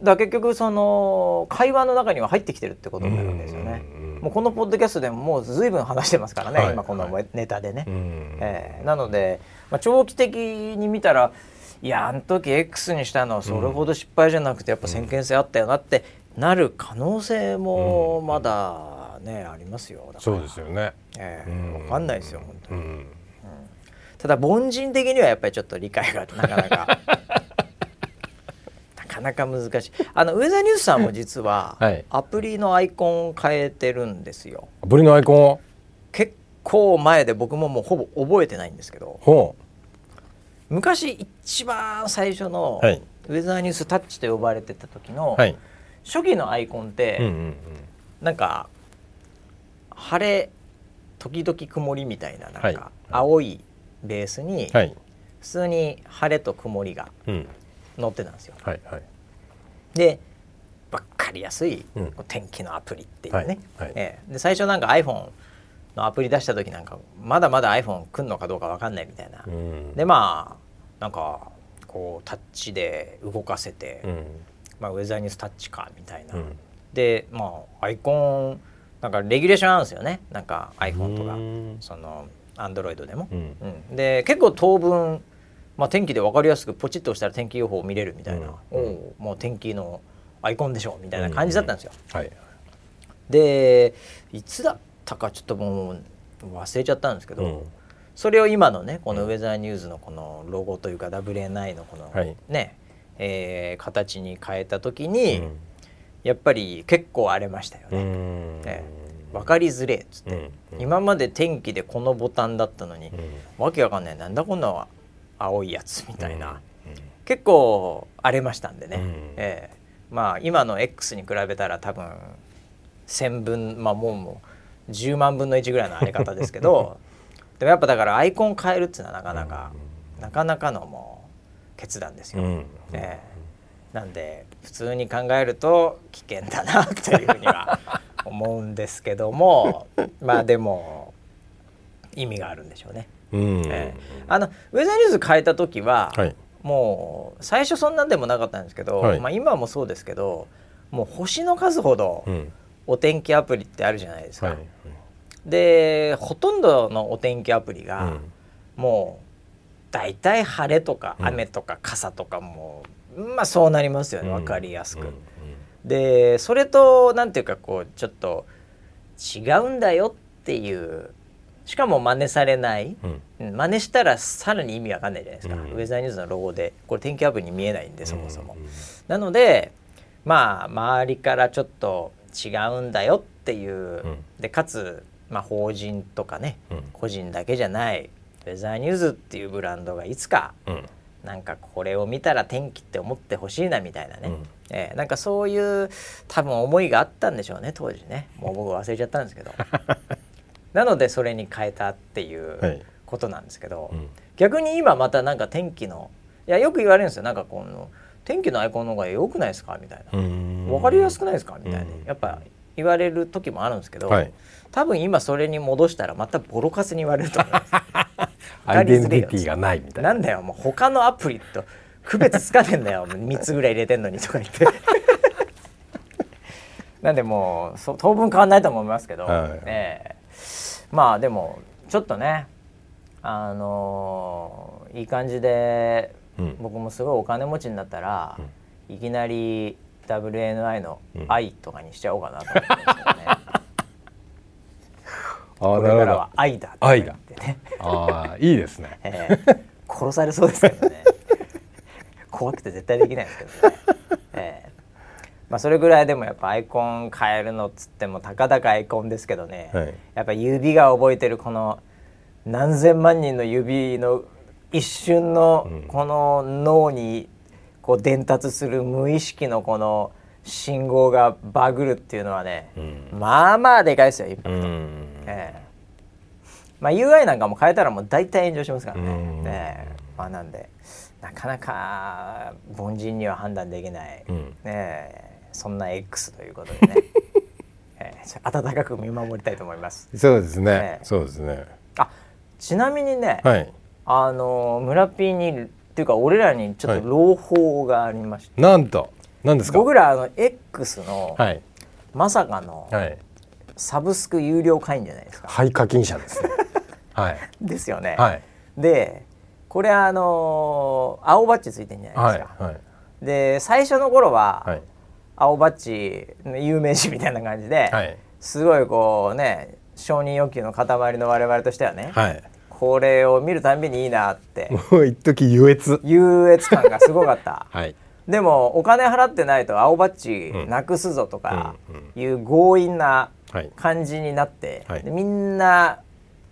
だ結局その会話の中には入ってきてるってことになるんですよね。うんもうこのポッドキャストでももう随分話してますからね、はい今このネタでね。うんええなので、まあ、長期的に見たらいやあの時 X にしたのはそれほど失敗じゃなくてやっぱ先見性あったよなってなる可能性もまだね、ありますよ。そうですよね。ええうんわかんないですよ本当に、うん。ただ凡人的にはやっぱりちょっと理解がなかなか [laughs] なかなか難しい。あのウェザーニュースさんも実ははい。アプリのアイコンを変えてるんですよ。アプリのアイコンを？結構前で僕ももうほぼ覚えてないんですけど。ほ昔一番最初のはい。ウェザーニュースタッチと呼ばれてた時の初期のアイコンって、うんうんなんか晴れ時々曇りみたいななんはい。か青いベースに普通に晴れと曇りがうん。載ってたんですよ。はいはい。で分かりやすい天気のアプリっていうね、はいはい。ええ。で最初なんか iPhone のアプリ出した時なんかまだまだ iPhone 来んのかどうか分かんないみたいな、うん。でまあなんかこうタッチで動かせて、うん。まあ、ウェザーニュースタッチかみたいな、うん。でまあアイコンなんかレギュレーションあるんですよね。なんか iPhone とか。うん。その Android でも、うん。うん。で結構当分、まあ、天気で分かりやすくポチッと押したら天気予報を見れるみたいな、うん。もう天気のアイコンでしょみたいな感じだったんですよ、はい。でいつだったかちょっともう忘れちゃったんですけど、うんそれを今のねこのウェザーニューズのこのロゴというか WA9 のこのはい。ね、えー形に変えた時に、うん。やっぱり結構荒れましたようね。分かりづれっつって、うん。うん。今まで天気でこのボタンだったのに、うん。わけわかんない。なんだこんな青いやつみたいな、うん。結構荒れましたんでね、うん。ええまあ今の X に比べたら多分1,000分まあもうもう10万分の1ぐらいの荒れ方ですけど [laughs] でもやっぱだからアイコン変えるっていうのはなかなか、なかなかのもう決断ですよ。うんええ。なんで普通に考えると危険だなというふうには [laughs] 思うんですけどもまあでも意味があるんでしょうね。うんええ。あのウェザーニュース変えた時は、はい。もう最初そんなんでもなかったんですけど、はい。まあ、今もそうですけどもう星の数ほどうん。お天気アプリってあるじゃないですか。はいでほとんどのお天気アプリが、うん。もう大体晴れとかうん。雨とか傘とかも、まあそうなりますよね分かりやすく。うん。でそれとなんていうかこうちょっと違うんだよっていうしかも真似されない、うん。うん真似したらさらに意味わかんないじゃないですか、うん。ウェザーニューズのロゴでこれ天気アプリに見えないんでそもそも。うん。なのでまあ周りからちょっと違うんだよっていう、ん。でかつ、まあ、法人とかね、うん。個人だけじゃないウェザーニューズっていうブランドがいつかうん。なんかこれを見たら天気って思ってほしいなみたいなね、うん。えーなんかそういう多分思いがあったんでしょうね当時ね。もう僕忘れちゃったんですけど。[laughs] なのでそれに変えたっていうはい。ことなんですけど、うん。逆に今またなんか天気のいやよく言われるんですよ。なんかこの天気のアイコンの方が良くないですか？みたいな、うん。分かりやすくないですか？みたいな、うん。やっぱ言われる時もあるんですけど、はい。多分今それに戻したらまたボロカスに言われると思います。[laughs] アイデンティティがないみたいな。なんだよもう他のアプリと区別つかねえんだよ3つぐらい入れてんのにとか言って。[laughs] なんでもうそ当分変わんないと思いますけど、はい。ねえ。まあでもちょっとねあのーいい感じで、うん。僕もすごいお金持ちになったら、いきなり WNI の「愛」とかにしちゃおうかなと思ってますけどね、[laughs] あこれからは「愛だ」ってってね。ああいいですね。[laughs] ええ。殺されそうですけどね。怖くて絶対できないですけどね、ええ。まあ、それぐらいでもやっぱアイコン変えるのっつってもたかだかアイコンですけどね、はい。やっぱ指が覚えてるこの何千万人の指の一瞬のうん。この脳にこう伝達する無意識のこの信号がバグるっていうのはね、うん。まあまあでかいですよインパクト。うん。ええ。まあ UI なんかも変えたらもう大体炎上しますからね。うん。ねえ。まあなんでなかなか凡人には判断できない、うん。ねえ。そんな X ということでね、[laughs] え温かく見守りたいと思います。そうですね、ええ。そうですね。あちなみにね、はい。あの村ピーにっていうか俺らにちょっと朗報がありまして、なんと何ですか？僕らあの X の、はい。まさかのはい。サブスク有料会員じゃないですか。廃課金者ですね。[laughs] はい。ですよね。はい。でこれあのー青バッジついてんじゃないはいですか。はいで最初の頃は、はい。青バッジの有名人みたいな感じで、はい。すごいこうね承認欲求の塊の我々としてはね、はいこれを見るたんびにいいなって。もう一時優越。優越感がすごかった。[laughs] はい。でもお金払ってないと青バッジうん。なくすぞとかうんいう強引なはい。感じになって、はい。でみんな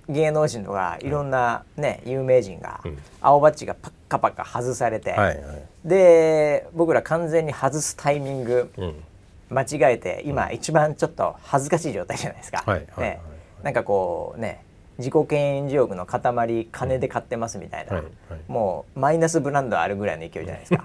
芸能人とかいろんなね、有名人がうん。青バッジがパッカパカ外されて、はいはい。で僕ら完全に外すタイミングうん。間違えて今一番ちょっと恥ずかしい状態じゃないですか。はいはいはい。ね。なんかこうね自己顕示欲の塊金で買ってますみたいな、はいはい。もうマイナスブランドあるぐらいの勢いじゃないですか。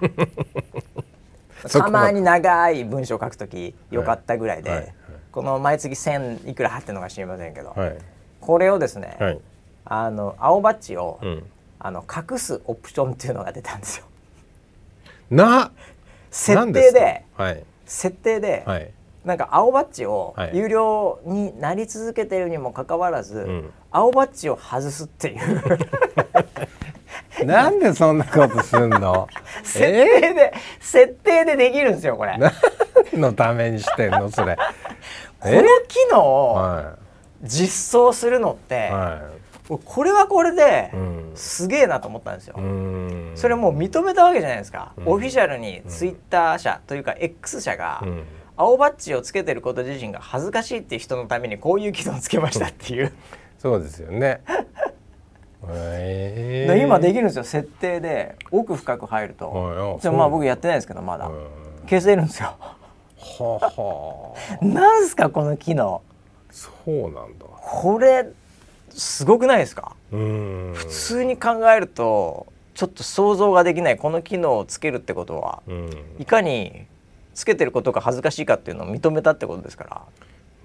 [laughs] たまに長い文章を書くときよかったぐらいで、はいはい。この毎月1,000いくら入ってるのか知りませんけど、はい。これをですね、はい。あの青バッジを、うん。あの隠すオプションっていうのが出たんですよ。な設定ですか？はい。設定で、はいなんか青バッジをはい。有料になり続けてるにもかかわらず、ん。青バッジを外すっていう。[laughs] なんでそんなことすんの？[laughs] 設定で、設定でできるんですよこれ。[laughs] 何のためにしてんのそれ？この機能をは実装するのって、い。はこれはこれでうん。すげえなと思ったんですよ。いうん。それもう認めたわけじゃないですか、うん。オフィシャルにツイッター社というか X 社が、うん青バッジをつけてること自身が恥ずかしいっていう人のためにこういう機能をつけましたっていう、そうですよね。[laughs] えで今でききるんですよ。設定で奥深く入ると、はいじゃあまあ僕やってないですけどまだ、は消せるんですよ。あはあ。[laughs] なんすかこの機能。そうなんだ。これすごくないですか？うん。普通に考えるとちょっと想像ができないこの機能をつけるってことはうん。いかにつけてることが恥ずかしいかっていうのを認めたってことですから、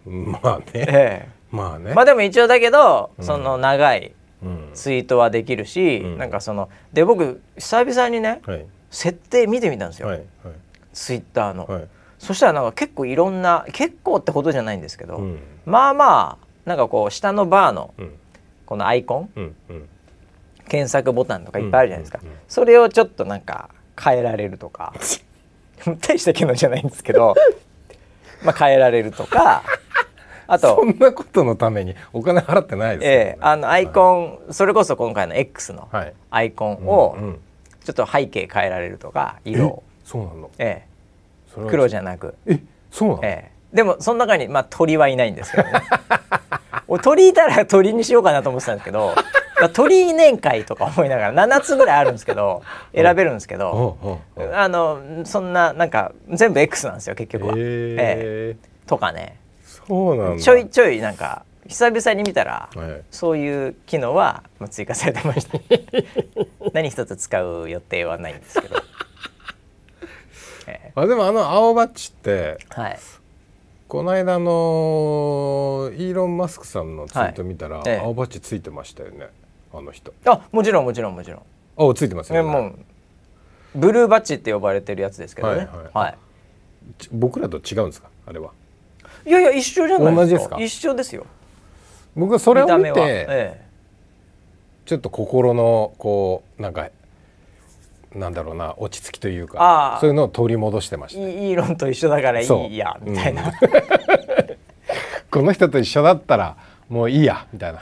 まあね。えまあね。え、まあでも一応だけど、うん。その長いうん。ツイートはできるし、うん。なんかそので僕久々にねはい。設定見てみたんですよ、はいツイッターの、はい。はいそしたらなんか結構いろんな結構ってほどじゃないんですけど、うん。まあまあなんかこう下のバーのうん。このアイコンうんうん。検索ボタンとかいっぱいあるじゃないですか、それをちょっとなんか変えられるとか [laughs] [laughs] 大した機能じゃないんですけどまあ変えられるとかあとそんなことのためにお金払ってないですええあのアイコン、それこそ今回の X のはい。アイコンをうんうん。ちょっと背景変えられるとか色を。そうなの？ええ。黒じゃなく、えそうなの？ええ。でもその中にまあ鳥はいないんですけどね。[laughs] 俺鳥いたら鳥にしようかなと思ってたんですけどまあ鳥年会とか思いながら7つぐらいあるんですけど [laughs] 選べるんですけど、あのそんななんか全部 X なんですよ結局は。えええ。とかね。そうなんだ。ちょいちょいなんか久々に見たら、はい。そういう機能はまあ追加されてました。[laughs] 何一つ使う予定はないんですけど、[laughs] ええ。あでもあの青バッジってはい。この間のイーロン・マスクさんのツイート見たら、はい。ええ。青バッジついてましたよねあの人。あもちろんもちろんもちろん。あついてますよね。えもうブルーバッジって呼ばれてるやつですけどね。はいはいはい。ち僕らと違うんですか？あれは。いやいや一緒じゃないですか。同じですか？一緒ですよ。僕はそれを見て、えちょっと心のこうなんかなんだろうな落ち着きというあかー。そういうのを取り戻してまえ、したイイーロンと一緒だからいいやみたいな、この人と一緒だったらもういいやみたいな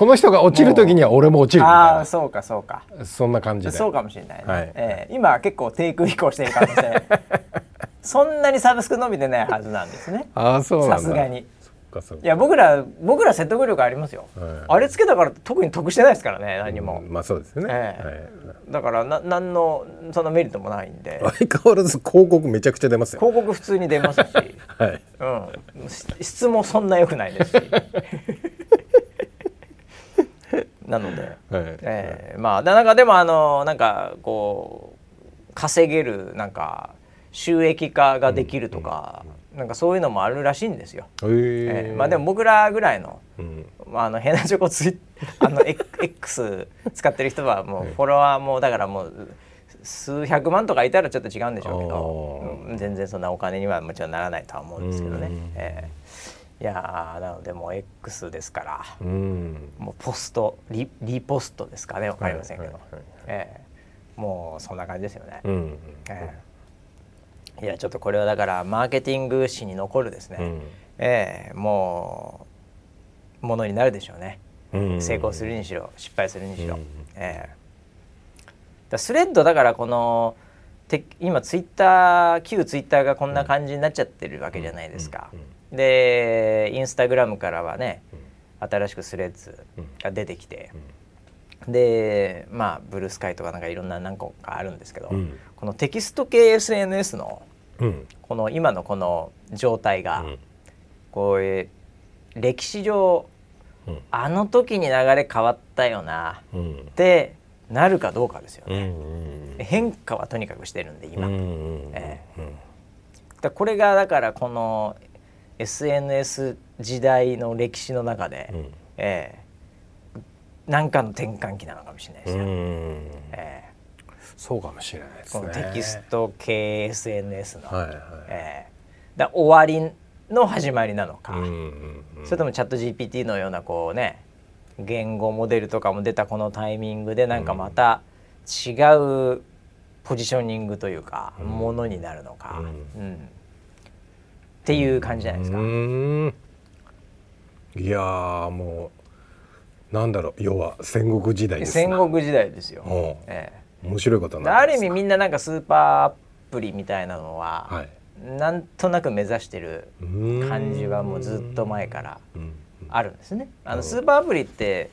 この人が落ちる時には俺も落ちるみたああそうかそうか。そんな感じで。そうかもしれないね、はい。ええ今結構低空飛行してる可能性そんなにサブスク伸びてないはずなんですね。ああそうさすがに。そっかそっか。いや僕ら僕ら説得力ありますよ、はい。あれつけたから特に得してないですからね何も、うんまあそうですよね、えだからな何のそんなメリットもないんで。はい、相変わらず広告めちゃくちゃ出ますよ。広告普通に出ますし、[laughs] はい。うん、し質もそんな良くないですしなので、はい。えーまあだなんかでもあのなんかこう稼げるなんか収益化ができるとか、なんかそういうのもあるらしいんですよ。へえ。えーまあでも僕らぐらいのうん。まあ、あのヘナチョコツイあの X 使ってる人はもうフォロワーもだからもう数百万とかいたらちょっと違うんでしょうけど、うん全然そんなお金にはもちろんならないとは思うんですけどね。うん。えーいやーなのでもう X ですから。うん。もうポストリリポストですかねわかりませんけど、はいはいはいえーもうそんな感じですよね。うんえーいやちょっとこれはだからマーケティング史に残るですね、うん。えーもうものになるでしょうね。うん成功するにしろ失敗するにしろ、うんええ。だスレッドだからこのて今ツイッター旧ツイッターがこんな感じになっちゃってるわけじゃないですか、でインスタグラムからはね新しくスレッズが出てきて、でまあブルースカイとかなんかいろんな何個かあるんですけど、うん。このテキスト系 SNS のうん。この今のこの状態が、うん。こういう歴史上うん。あの時に流れ変わったよなうん。ってなるかどうかですよね、ん変化はとにかくしてるんで今、うんだこれがだからこの SNS 時代の歴史の中で、うん。ええなんかの転換期なのかもしれないですよ、うん。ええ。そうかもしれないですね。このテキスト系 SNS の、はいはい。ええ。だ終わりの始まりなのか、うんうんうん。それともチャット GPT のようなこうね言語モデルとかも出たこのタイミングでなんかまた違うポジショニングというか、うん。ものになるのか、ううんっていう感じじゃないですか。いやーもうなんだろう要は戦国時代です戦な国時代ですよ。うん。え面白いことある意味みんななんかスーパーアプリみたいなのは、はい。なんとなく目指してる感じはもうずっと前からうん。あるんですね。あのスーパーアプリって、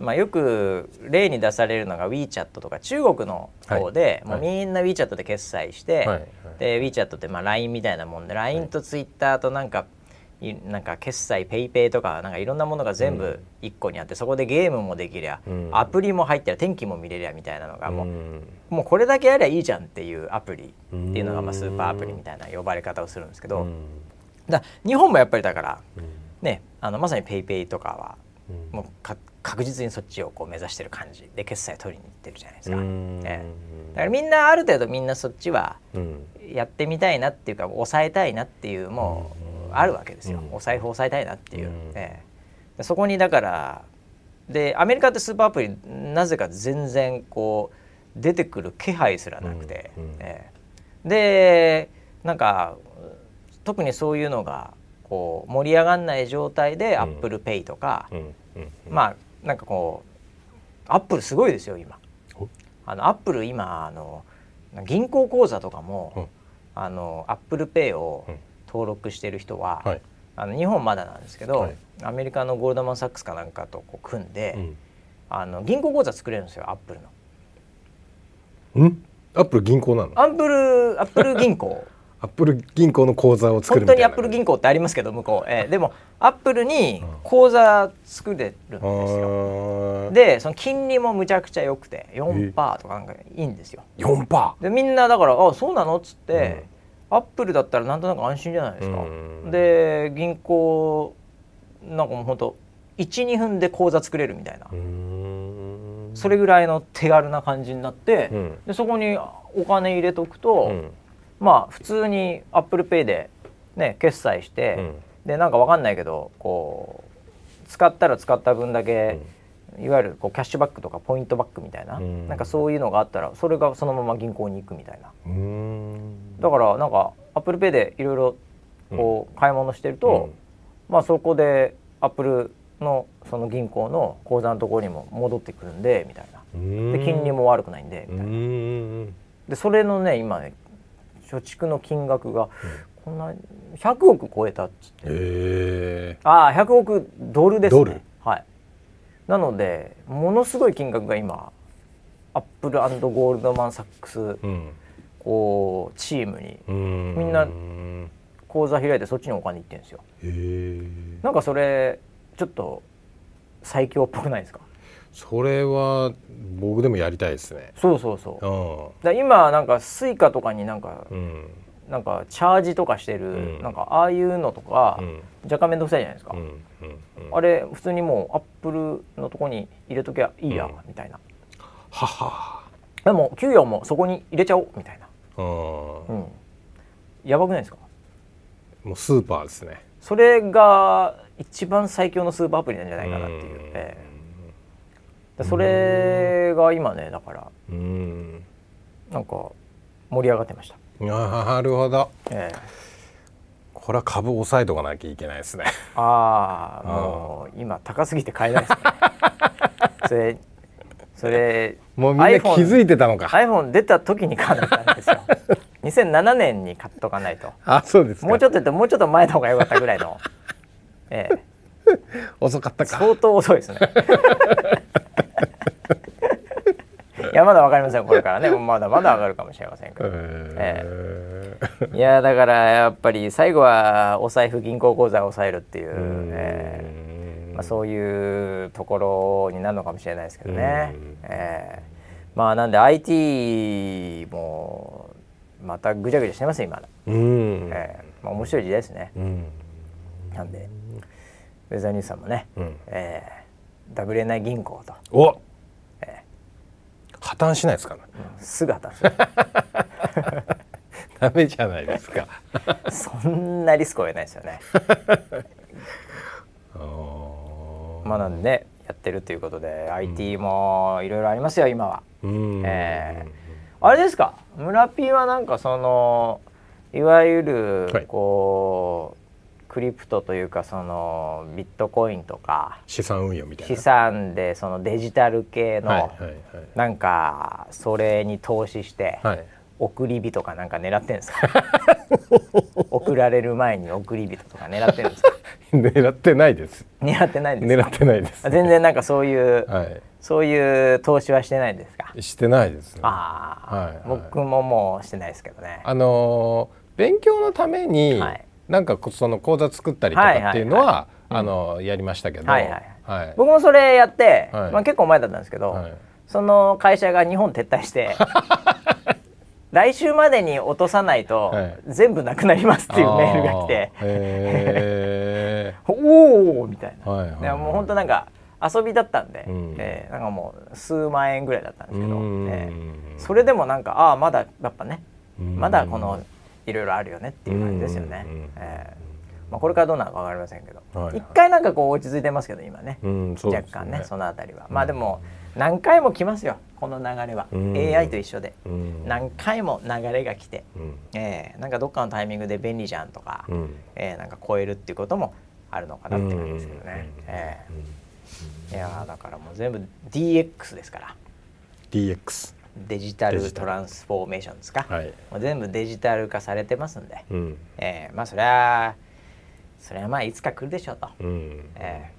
まあ、よく例に出されるのが WeChat とか中国の方で、はい。もうみんな WeChat で決済して、はい。はい。で WeChat ってまあ LINE みたいなもんで LINE と Twitter となんかいなんか決済 PayPay とかなんかいろんなものが全部一個にあって、そこでゲームもできりゃ、うん。アプリも入ってりゃ天気も見れりゃみたいなのがもう,、うん。もうこれだけやりゃいいじゃんっていうアプリっていうのがまあスーパーアプリみたいな呼ばれ方をするんですけど、うん。だ日本もやっぱりだからうん。ねあのまさに PayPay とかはうん。もうか確実にそっちをこう目指してる感じで決済取りに行ってるじゃないですか。うん。ええ。だからみんなある程度みんなそっちはうん。やってみたいなっていうか抑えたいなっていうもうあるわけですよ、うん。お財布抑えたいなっていう、うん。ええ。でそこにだからでアメリカってスーパーアプリなぜか全然こう出てくる気配すらなくて、うん。うん。ええ。でなんか特にそういうのがこう盛り上がんない状態でん。アップルペイとか、まあなんかこうアップルすごいですよ今。お？あのアップル今あの銀行口座とかも、うん。あのアップルペイをうん。登録してる人は、はい。あの日本まだなんですけど、はい。アメリカのゴールドマン・サックスかなんかとこう組んで、うん。あの銀行口座作れるんですよアップルの。うん？アップル銀行なの？アップルアップル銀行アップル銀行の口座を作る本当にアップル銀行ってありますけど向こう、えーでもアップルに口座作れるんですよ。あー。でその金利もむちゃくちゃ良くて4%とかなんかいいんですよ。四パでみんなだから「あそうなの?」っつって、アップルだったらなんとなく安心じゃないですか、うん。で銀行なんかもうほんと12分で口座作れるみたいな、それぐらいの手軽な感じになって、うん。でそこにお金入れとくと、うんまあ普通にアップルペイでね決済して、うん。でなんかわかんないけどこう使ったら使った分だけ、いわゆるこうキャッシュバックとかポイントバックみたいな、うん。なんかそういうのがあったらそれがそのまま銀行に行くみたいな。だからなんかアップルペイでいろいろこう買い物してると、まあそこでアップルのその銀行の口座のところにも戻ってくるんでみたいな。うん。で金利も悪くないんでうみたいな。でそれのね今ね貯蓄の金額がこんな100億超えたっつって。へえ。ああ100億ドルですね。ドル？はい。なのでものすごい金額が今アップルゴールドマン・サックスうん。こうチームにうん。みんなへ口座開いてそっちにお金いってるんですよ。え。なんかそれちょっと最強っぽくないですか？それは僕でもやりたいですね。そうそうそう。うだから今なんかスイカとかになんかんうん。なんかチャージとかしてる、うん。なんかああいうのとか、うん。若干面倒くさいじゃないですか、あれ普通にもうアップルのとこに入れときゃいいや、うん。みたいな。はは。でも給与もそこに入れちゃおうみたいな。うん。うん。やばくないですか？もうスーパーですね。それが一番最強のスーパーアプリなんじゃないかなっていう、うん。ええ。でそれが今ねだからうん。なんか盛り上がってました、なるほど。ええ。これは株押さえとかなきゃいけないですね。ああもう今高すぎて買えないですね。それそれもうみんな気づいてたのか。iPhone 出た時に買わなかったんですよ。2007年に買っとかないと。あそうですか。もうちょっと言ってもうちょっと前の方が良かったぐらいの。ええ。[laughs] 遅かったか。相当遅いですねいやまだわかりませんこれからね。[laughs] まだまだ上がるかもしれませんけどえいやだからやっぱり最後はお財布銀行口座を抑えるっていう、ええ。まあ、そういうところになるのかもしれないですけどね。うん、ええ。まあなんで IT もまたぐちゃぐちゃしてますよ今、うん。ええ。まあ、面白い時代ですね。うん。なんでウェザーニュースさんもね、うん。ええ。WNI 銀行と。お綻しないですかねすぐ当たるんですよダメじゃないですか。そんなリスクを得ないですよね。まあなんでねやってるということで、IT もいろいろありますよ今は。うん。え。あれですか？村 P はなんかそのいわゆるはい。こう、クリプトというかそのビットコインとか資産運用みたいな。資産でそのデジタル系の、なんかそれに投資して、送り火とかなんか狙ってんですか？[laughs] 送られる前に送り火とか狙ってるんですか？[laughs] 狙ってないです。狙ってないんです狙かってないです。あ全然なんかそういう、はそういう投資はしてないんですか？いしてないです。ねああ、はいはい。僕ももうしてないですけどね。あのー勉強のために、はいなんかこその講座作ったりとかっていうのは,、はいはいはいあのやりましたけど、はいはい。はい。僕もそれやって、はい。まあ、結構前だったんですけど、はい。その会社が日本撤退して [laughs] 来週までに落とさないと、はい。全部なくなりますっていうメールが来てあー。へ [laughs] おおみたいな、ーはいはいはい。でもう本当なんか遊びだったんで、うん。えーなんかもう数万円ぐらいだったんですけど、うん。えーそれでもなんかああまだやっぱねうん。まだこのいろいろあるよねっていう感じですよね。まあ、これからどうなるかわかりませんけど、はいはい。一回なんかこう落ち着いてますけど今ね、うん若干ねそのあたりは、まあでも何回も来ますよこの流れは、うん。AI と一緒で、うん。何回も流れが来て、うん。えーなんかどっかのタイミングで便利じゃんとか、うん。えーなんか超えるっていうこともあるのかなって感じですけどね、うん。えーいやーだからもう全部 DX ですから。DX デジタルトランスフォーメーションですか、はい。もう全部デジタル化されてますんで、うん。えーまあそれはそれはまあいつか来るでしょうと。うん。え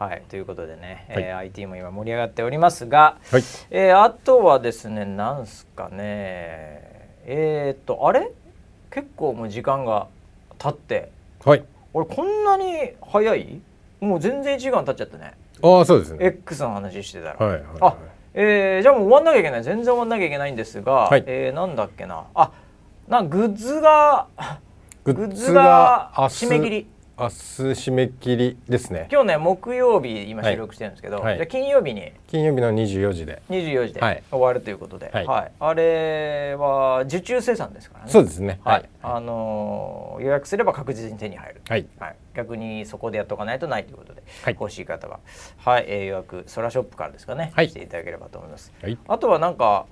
ー。はいということでね、はい。えー IT も今盛り上がっておりますが、はい。えーあとはですねなんすかね。えー、っとあれ？結構もう時間が経って。はい。俺こんなに早い？もう全然1時間経っちゃったね。ああそうですね。X の話してたら、はいはいはい。あえーじゃあもう終わんなきゃいけない。全然終わんなきゃいけないんですが、はい。えーなんだっけな。あなグッズがグ [laughs] グッズが締め切り。明日締め切りですね。今日ね木曜日今収録してるんですけど、はい。じゃあ金曜日に。金曜日の24時で。24時ではい。終わるということで、ははい。いあれは受注生産ですからね。そうですね。はい、はい。あのー予約すれば確実に手に入る、はい逆にそこでやっとかないとないということで、はい。欲しい方は、はいえー予約ソラショップからですかね、はい。していただければと思います。はい。あとはなんか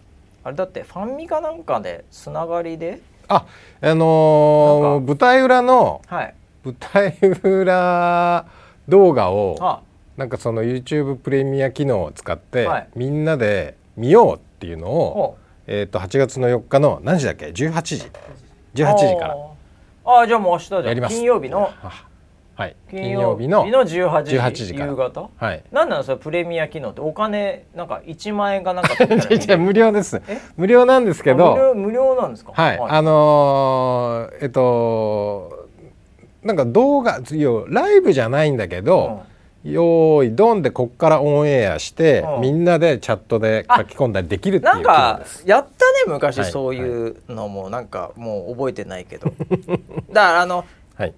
あれだってファンミかなんかでつながりで？ああのー舞台裏のはい。舞台裏動画をあ。なんかその YouTube プレミア機能を使って、はい。みんなで見ようっていうのをほ、えー、と8月の4日の何時だっけ？18時。18時から。あーじゃあもう明日じゃ金曜日のあはい。金曜日の18時。18時から。夕方？はい。なんなのそれプレミア機能って？お金なんか1万円かなんか [laughs] 無料です。え？無料なんですけあ無料ど無料なんですか？はい。あのーえっとなんか動画要ライブじゃないんだけど、用意ドンでこっからオンエアして、うん。みんなでチャットで書き込んだりできるっていうなんか。やったね昔。はいそういうのもなんかもう覚えてないけど。だからあのはい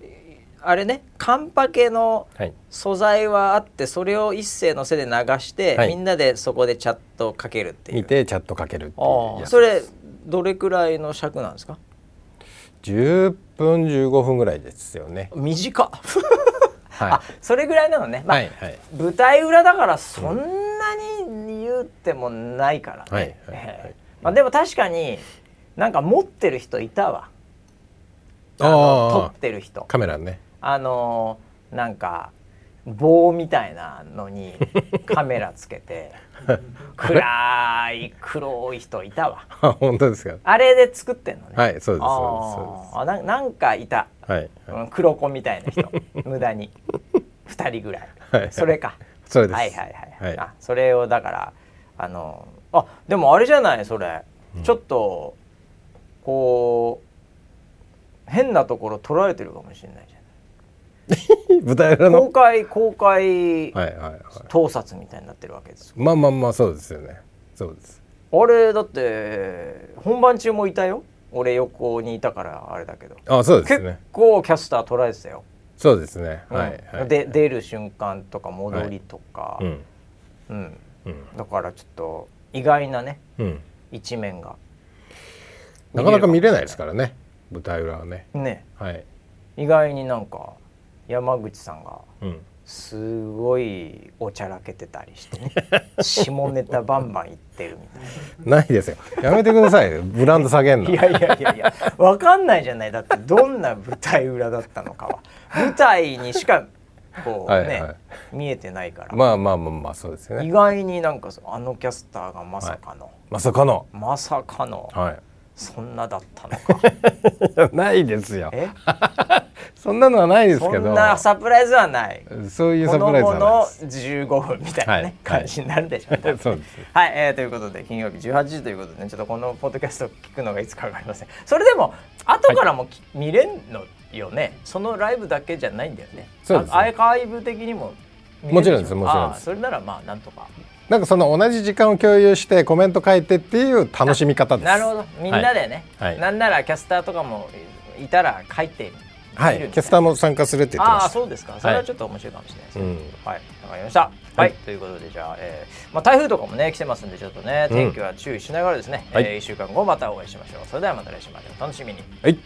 あれねカンパケのはい。素材はあってそれを一斉の背で流して、はい。みんなでそこでチャットかけるっていう。見てチャットかけるっていうそれどれくらいの尺なんですか？10分15分ぐらいですよね。短っ。はい。あそれぐらいなのね、まあはいはい。舞台裏だからそんなに言ってもないからね、はいはいはい。ええ。まあ、でも確かになんか持ってる人いたわ。ああのー撮ってる人。カメラね。あのーなんか棒みたいなのに [laughs] カメラつけて [laughs] 暗い黒い人いたわ。あ本当ですか？あれで作ってんのね。はいそうですそうですあななんかいた。はい、はい。うん黒子みたいな人。無駄に。[laughs] 2人ぐらい、はい。それか。それです。はいはいはい、はい。あそれをだからあのあでもあれじゃないそれ、ちょっとこう変なところ捉えてるかもしれないじ [laughs] 舞台裏ゃん公の。開公開はいはいはい。盗撮みたいになってるわけですよまあまあまあそうですよね。そうです。あれだって本番中もいたよ俺横にいたからあれだけど、あそうです結ね。構キャスター捉えてたよ、そうですね。うんはいはい。で出る瞬間とか戻りとか、うんうん、うんだからちょっと意外なねうん。一面がなかなか見れないですからね。舞台裏はね。ねはい。意外になんか山口さんがうん。すごいおちゃらけてたりしてね [laughs] 下ネタバンバン言ってるみたいないですよ。やめてくださいよ。ブランド下げんの。ないやいやいやいやわかんないじゃないだってどんな舞台裏だったのかは舞台にしかこうねはいはい見えてないから、まあまあまあまあそうですよ意ね。外になんかあのキャスターがまさかの、まさかの。まさかのはそんなだったのかい。[laughs] ないですよ。え？そんなのはないですそけど。んなサプライズはない。そういうサプライズ後のはないです。15分みたいなね、はい感じになるでしょうね、そうです。はい、えーということで金曜日18時ということでねちょっとこのポッドキャストを聞くのがいつかわかりません。それでも後からもき、見れんのよね。そのライブだけじゃないんだよね。そうです。あアーカイブ的にも見れるもちろんです。もちろんです。それならまあなんとか。なんかその同じ時間を共有してコメント書いてっていう楽しみ方です。なるほど。みんなでね、はい。はい。なんならキャスターとかもいたら書いてはい。キャスターも参加するって言ってました。ああそうですか。それはちょっと面白いかもしれないですね、うん。はい。わかりました。はい、はい。ということでじゃあ、えーまあ、台風とかもね来てますんでちょっとね天気は注意しながらですね、はい。え1週間後またお会いしましょう。それではまた来週までお楽しみに。はい。